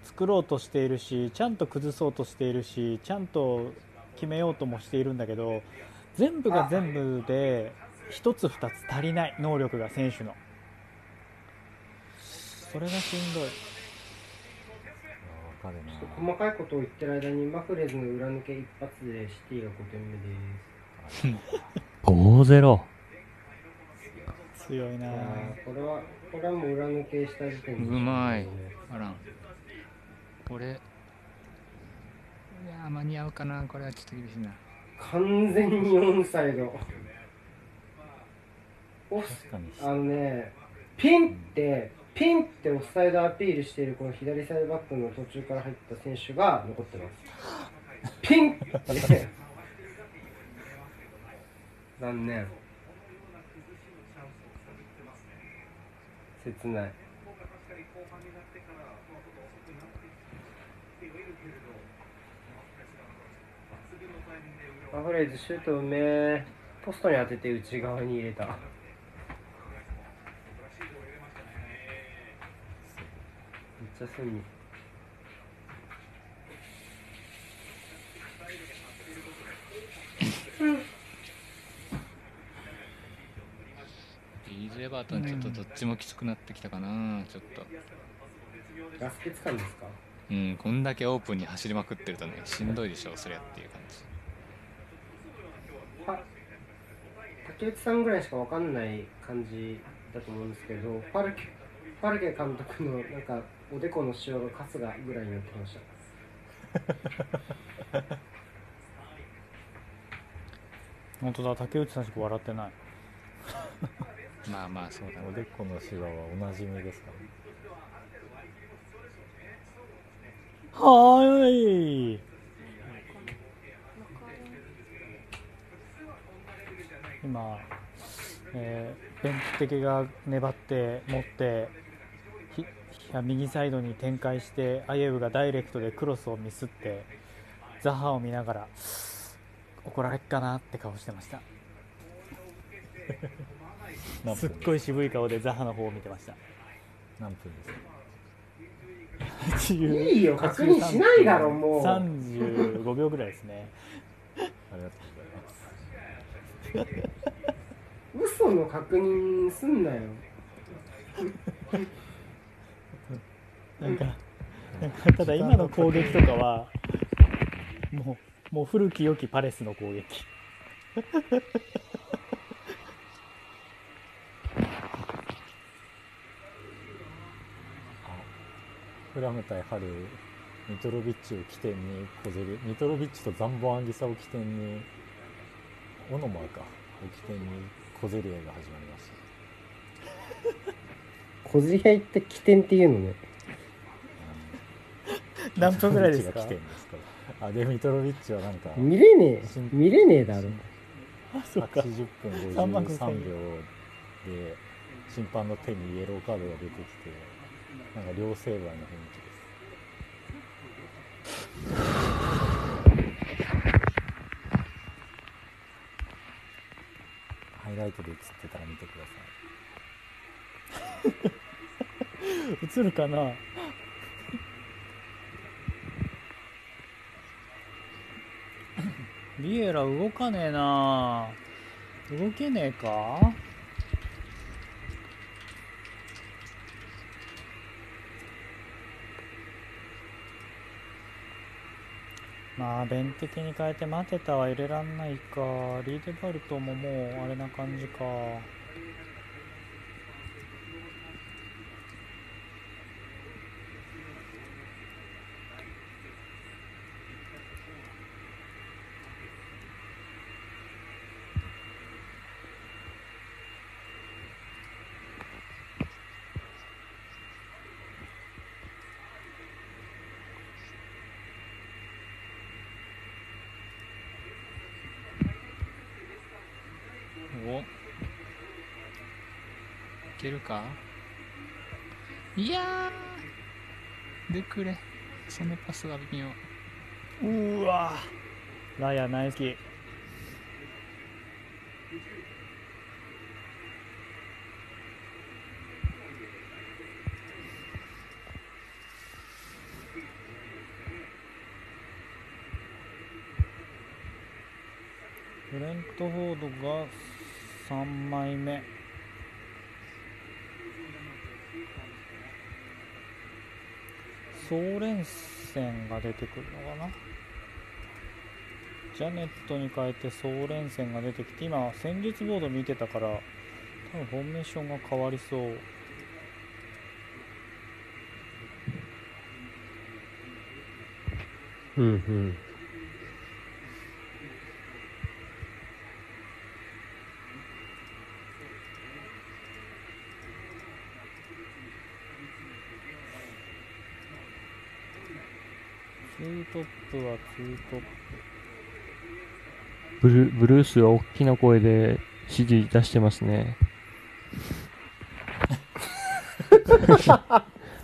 作ろうとしているしちゃんと崩そうとしているしちゃんと決めようともしているんだけど全部が全部で1つ2つ足りない能力が選手の。それがしんどい。わかるな。細かいことを言ってる間にマフレーズの裏抜け一発でシティが5点目です。5-0。強いな。これはこれはもう裏抜けした時点で。うまい。あらん。これいやー間に合うかなこれはちょっと厳しいな。完全にオンサイドオフ確かに。あのねピンってピンってオフサイドアピールしているこの左サイドバックの途中から入った選手が残ってます。ピンって。残念。切ないマフレーズシュートうめえポストに当てて内側に入れた。めっちゃ隅リーズ・エバートンちょっとどっちもきつくなってきたかなちょっと。ガスケツ感ですか？うんこんだけオープンに走りまくってるとねしんどいでしょそりゃっていう感じは竹内さんぐらいしかわかんない感じだと思うんですけどファルケファルケ監督のなんかおでこの塩が春日ぐらいになってました。(laughs) 本当だ竹内さんしか笑ってない。(laughs) まあまあそうだね。おでこのシワはおなじみですかね。はーい今、えー、ベンチ的が粘って持ってひひ右サイドに展開してアイエウがダイレクトでクロスをミスってザハを見ながら怒られっかなって顔してました。すっごい渋い顔でザハの方を見てました。何分ですか？い (laughs) いいよ確認しないだろもう。35秒ぐらいですね。ありがとう。ございます嘘の確認すんなよ。なんかなんかただ今の攻撃とかはもうもう古き良きパレスの攻撃。フラム対春ミトロビッチを起点に小ゼルミトロビッチとザンボアンギサを起点にオノマーか。を起点に小ゼリアが始まりました (laughs) 小競り合いって起点っていうのね。何分ぐらいですか？(laughs) 起点ですからあでミトロビッチはなんか見れねえ。見れねえだろ。あそっか。80分3万53 5000秒で審判の手にイエローカードが出てきてなんか両セーバーの雰囲気ですイライトで映ってたら見てください。映るかな？(laughs) ビエラ動かねえな。動けねえか？まあ弁的に変えて待てたは入れらんないか。リーデバルトももうあれな感じかおいけるか？いやーでくれ。そのパスが微妙。うわ。ラヤナイスキーブレントフォードが3枚目。総連戦が出てくるのかな？ジャネットに変えて総連戦が出てきて今戦術ボード見てたから多分フォーメーションが変わりそう。うんうんツートップはツートップブルブルースが大きな声で指示出してますね。(laughs)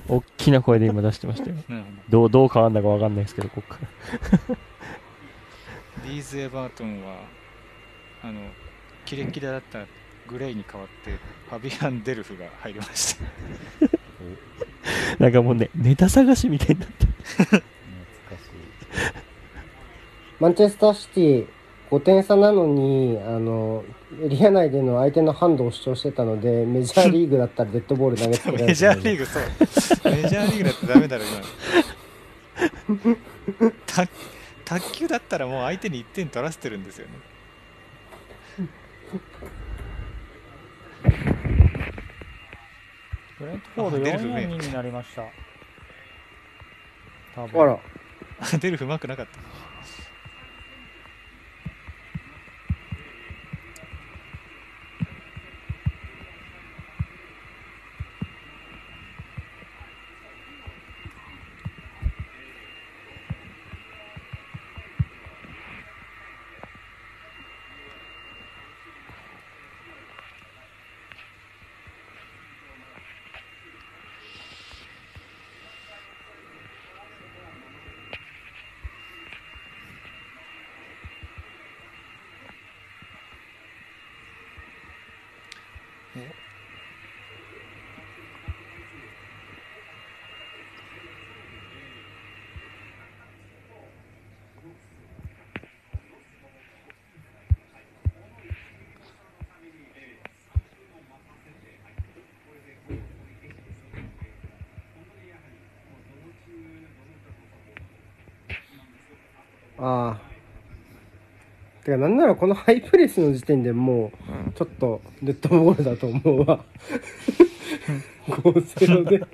大きな声で今出してましたよ。どう、どう変わんだかわかんないですけど、ここから。どリーズ・エバートンはあのキレッキレだったグレイに変わってファビアン・デルフが入りました (laughs) なんかもうね、ネタ探しみたいになって。(laughs) マンチェスターシティ5点差なのにあのエリア内での相手のハンドを主張してたのでメジャーリーグだったらデッドボール投げつけれるメジャーリーグそう。メジャーリーグだったらダメだろ今卓球だったらもう相手に1点取らせてるんですよね。ブレントフォード4-4-2になりました。あら。(laughs) デルフうまくなかった。てかなんならこのハイプレスの時点でもうちょっとデッドボールだと思うわ。5-0で。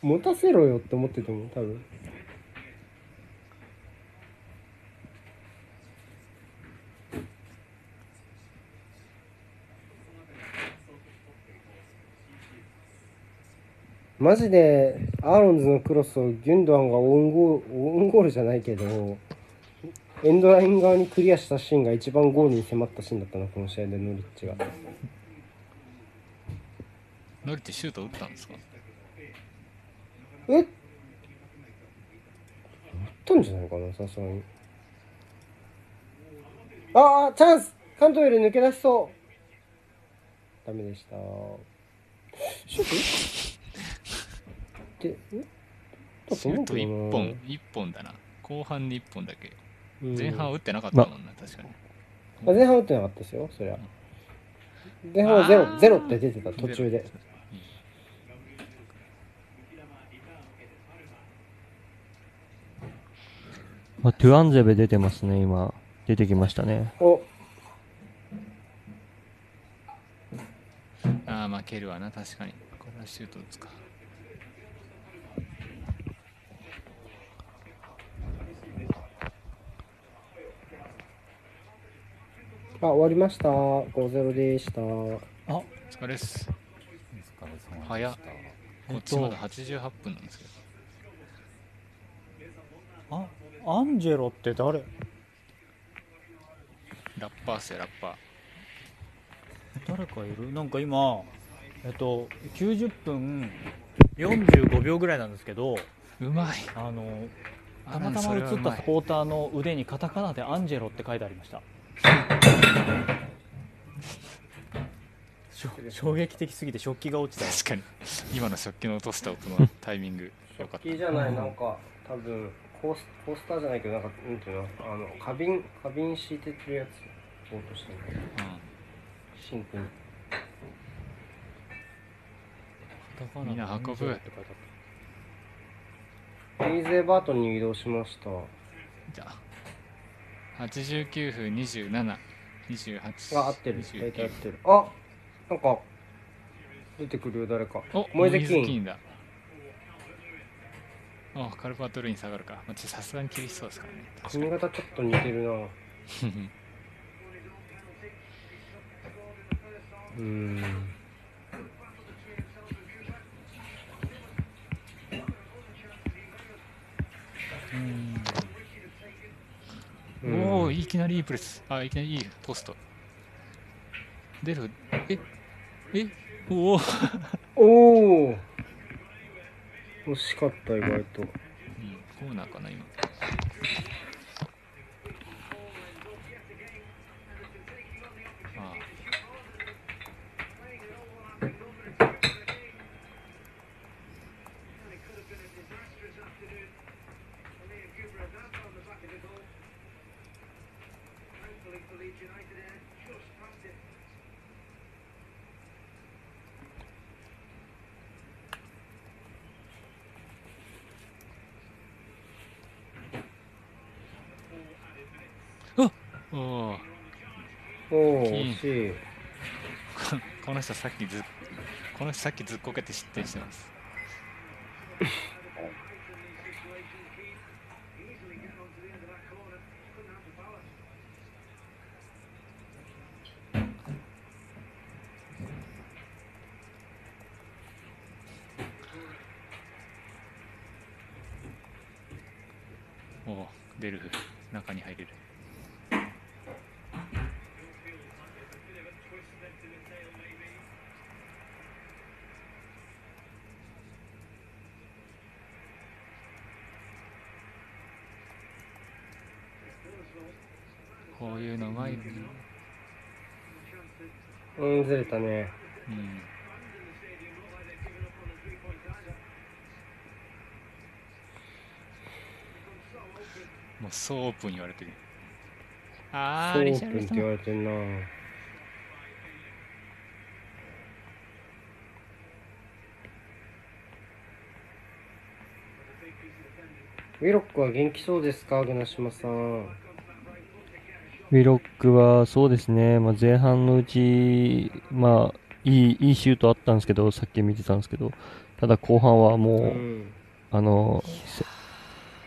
持たせろよって思ってたもん多分。マジでアーロンズのクロスをギュンドアンがオウンゴールオウンゴールじゃないけどエンドライン側にクリアしたシーンが一番ゴールに迫ったシーンだったなこの試合でノリッチが。ノリってシュート打ったんですか？え？打ったんじゃないかなさすがに。ああチャンス！カントウェル抜け出しそう。ダメでした。シュート？ってシュート1うけどな。本1本だな。後半に1本だけ。うん。前半は打ってなかったもんな、確かに。あ前半打ってなかったですよそりゃ。前半はゼロゼロって出てた途中で。あ、トゥアンゼベ出てますね、今。出てきましたね。お。ああ負けるわな確かに。これはシュート打つかあ終わりました。5-0でした。あお疲れっす。お疲れ様でした早っこっちまだ88分なんですけど。あアンジェロって誰？ラッパーっすよラッパー。誰かいる？なんか今えっと90分45秒ぐらいなんですけどうまい。あのあたまたま映ったサポーターの腕にカタカナで「アンジェロ」って書いてありました (laughs) 衝撃的すぎて食器が落ちた。よ確かに。今の食器の落とした音のタイミング。よかった。いいじゃないなんか多分コースコースターじゃないけどなんかなんていうの？あの花瓶花瓶敷いてるやつ落としてる。シンクに。みんな運ぶ。アンジェロって書いてあっエイゼーバートンに移動しました。じゃあ89分2728あ合ってる。29大体合ってる。あなんか出てくるよ誰か。おモイゼキーンだ。おカルパートルイン下がるか。さすがに厳しそうですからね。髪に。型ちょっと似てるな。(laughs) うーんうん。おおいきなりいいプレス。あいきなりいいポスト。出る。ええおお、おお惜しかった意外と。うん、コーナーかな今ああおおおおキーン惜しい。この人さっきずこの人さっきずっこけて失点してますおおデルフ中に入れるこういうのうまいよね。うん。ずれたね。うん。もうそうオープン言われてる。あそうオーリシャープンって言われてんな。ウィロックは元気そうですか？グナシマさんウィロックはそうですね、まあ、前半のうち、まあ、いいいいシュートあったんですけど、さっき見てたんですけど、ただ後半はもう、うん。あのセ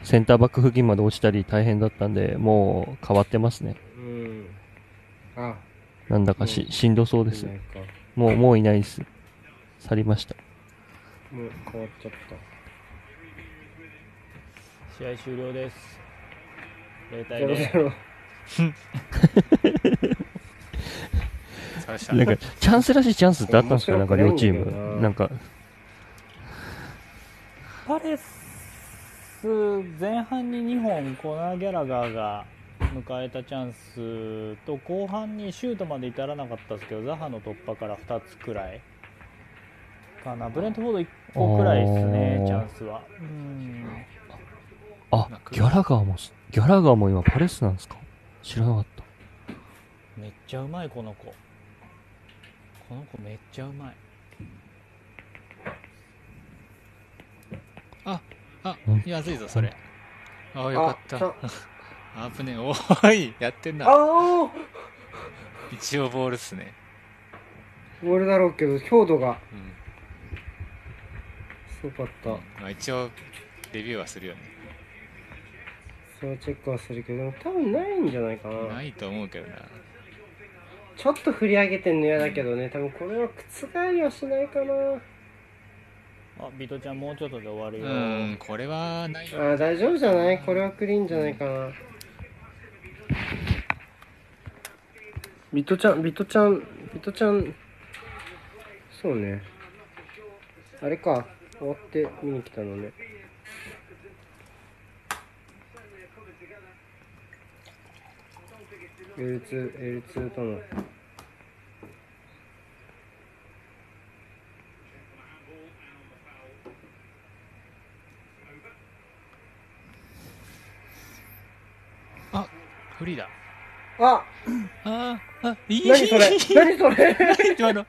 センターバック付近まで落ちたり大変だったんで、もう変わってますね。うん。あ。なんだかし,、しんどそうです。もう、もういないです。去りました。もう変わっちゃった。試合終了です。0対ゼロゼロそうしたなんか、チャンスらしいチャンスってあったんですか？なんか両チーム。ななんか、パレス前半に2本コナー・ギャラガーが迎えたチャンスと後半にシュートまで至らなかったですけどザハの突破から2つくらい。かな？ブレントフォード1個くらいですねチャンスは。うん。あ、ギャラガーも、ギャラガーも今パレスなんですか？知らなかった。めっちゃうまいこの子。この子めっちゃうまい。あうんやずいぞそれ。ああよかった。あぶ (laughs) ねえ。おーいやってんなああ一応ボールっすね。ボールだろうけど強度が。うん。すごかった。まあ一応レビューはするよねそれはチェックはするけど多分ないんじゃないかな。ないと思うけどな。ちょっと振り上げてんの嫌だけどね。多分これは覆りはしないかな。あビトちゃんもうちょっとで終わるうよ。ーんこれはない。あー大丈夫じゃない？これはクリーンじゃないかな。ビトちゃんビトちゃんビトちゃん。そうね。あれか。終わって見に来たのね L2、L2 との。あフリーだ。あ。あーあいい。何それ？何それ？(laughs) 今の。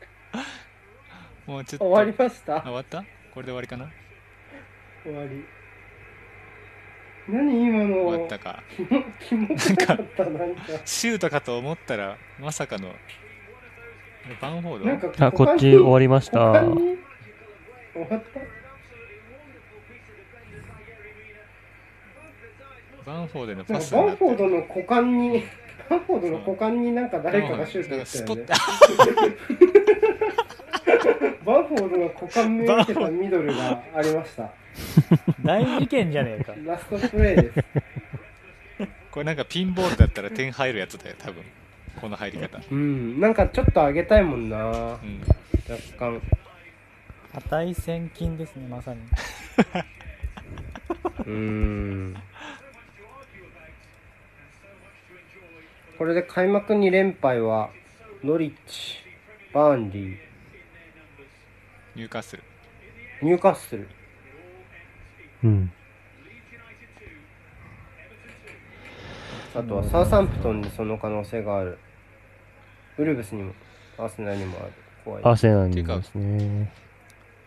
もうちょっと。終わりました？あ終わった？これで終わりかな？終わり何今の？終わったか。キモくなかった？なんかシュートかと思ったらまさかのバンフォード？なんかあ、こっち終わりました。終わった？バンフォードのなパんかバンスになって。フォードの股間にバンフォードの股間になんか誰かがシュート打スポッったよね (laughs) トバンフォードの股間めがけたミドルがありました。大事件じゃねえか。ラストプレーです。これなんかピンボールだったら点入るやつだよ多分。この入り方。うん。なんかちょっと上げたいもんな。若うん。干。値千金ですねまさにうんこれで開幕2連敗はノリッチバーンリー入荷する。ニューカッスルうん。あとはサウサンプトンにその可能性がある。ウルブスにもアーセナルにもある。怖い。アーセナルにもですね。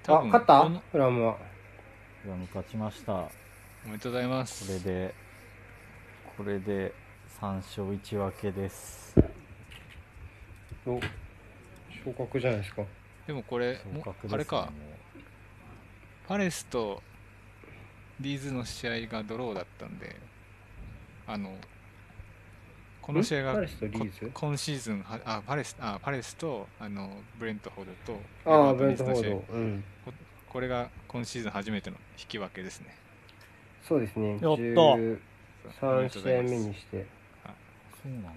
あ勝った？フラムは。フラム勝ちました。こおめでとうございます。れでこれで3勝1分けです。お昇格じゃないですか。でもこれ、ねあれかも、パレスとリーズの試合がドローだったんで、あの、この試合がん？パレスとリーズ？こ今シーズンはあパレスあパレスとあのブレントフォードとあブレントフォの試合ード。うん。これが今シーズン初めての引き分けですね。そうですね。やったおめでとうご13試合目にして。そうなんだ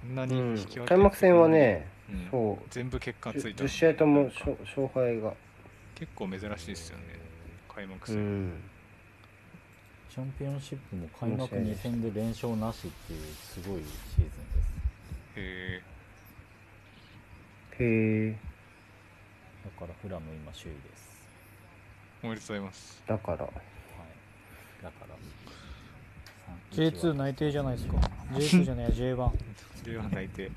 こんなうんに引き分け、開幕戦はね、うん。そう。全部結果ついた。10の試合とも勝勝敗が。結構珍しいですよね。開幕う戦、ん。チャンピオンシップも開幕2面白いです。戦で連勝なしっていうすごいシーズンです。へへえ。だからフラム今首位です。えおめでとうございます。だから。はい。だから。J2 内定じゃないですか。J2 じゃないや J1 J1 (laughs) 内定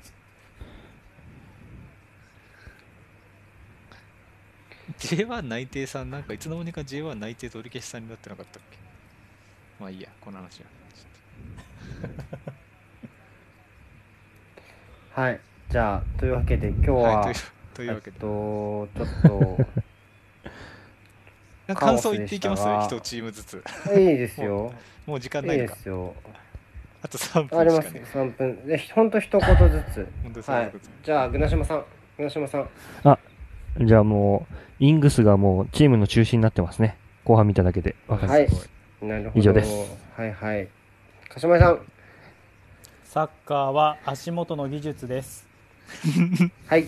J1 内定さんなんかいつの間にか J1 内定取り消しさんになってなかったっけ？まあいいやこの話は (laughs) はい。じゃあ、というわけで今日は、はいというというえっわけでと、ちょっと、(laughs) 感想言っていきます？一チームずついいですよ。(laughs) もう時間いないいのかですよ。あと3あります、分しかね3分。で、ほんと一言ずつ。本当にはい。じゃあ、グナシマさん。グナシマさん。じゃあもう、イングスがもうチームの中心になってますね。後半見ただけで。わかりますはい。なるほど。以上です。はいはい。かしまりさん。サッカーは足元の技術です (laughs) はい。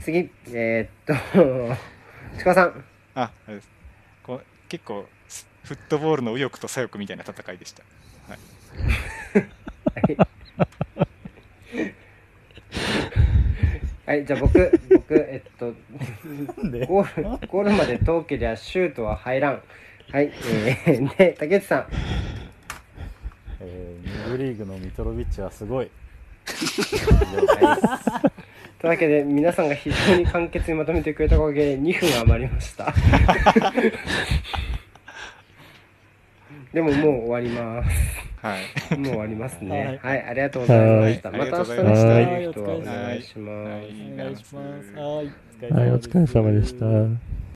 次。えー、っと、ちかさん。ああれですこう結構スフットボールの右翼と左翼みたいな戦いでした (laughs) はい、じゃあ僕、(laughs) 僕、えっと、なんで？ゴール、ゴールまで遠けりゃシュートは入らん。はい、えー、(laughs) で、竹内さん。えー、2部リーグのミトロビッチはすごいはい。というわけで、皆さんが非常に簡潔にまとめてくれたおかげで2分余りました。(laughs) でももう終わります。はい。もう終わりますね。ははい、ありがとうございました。はい。また明日の人はお願いします。はい。お願いします。はい。はい、お疲れ様でした。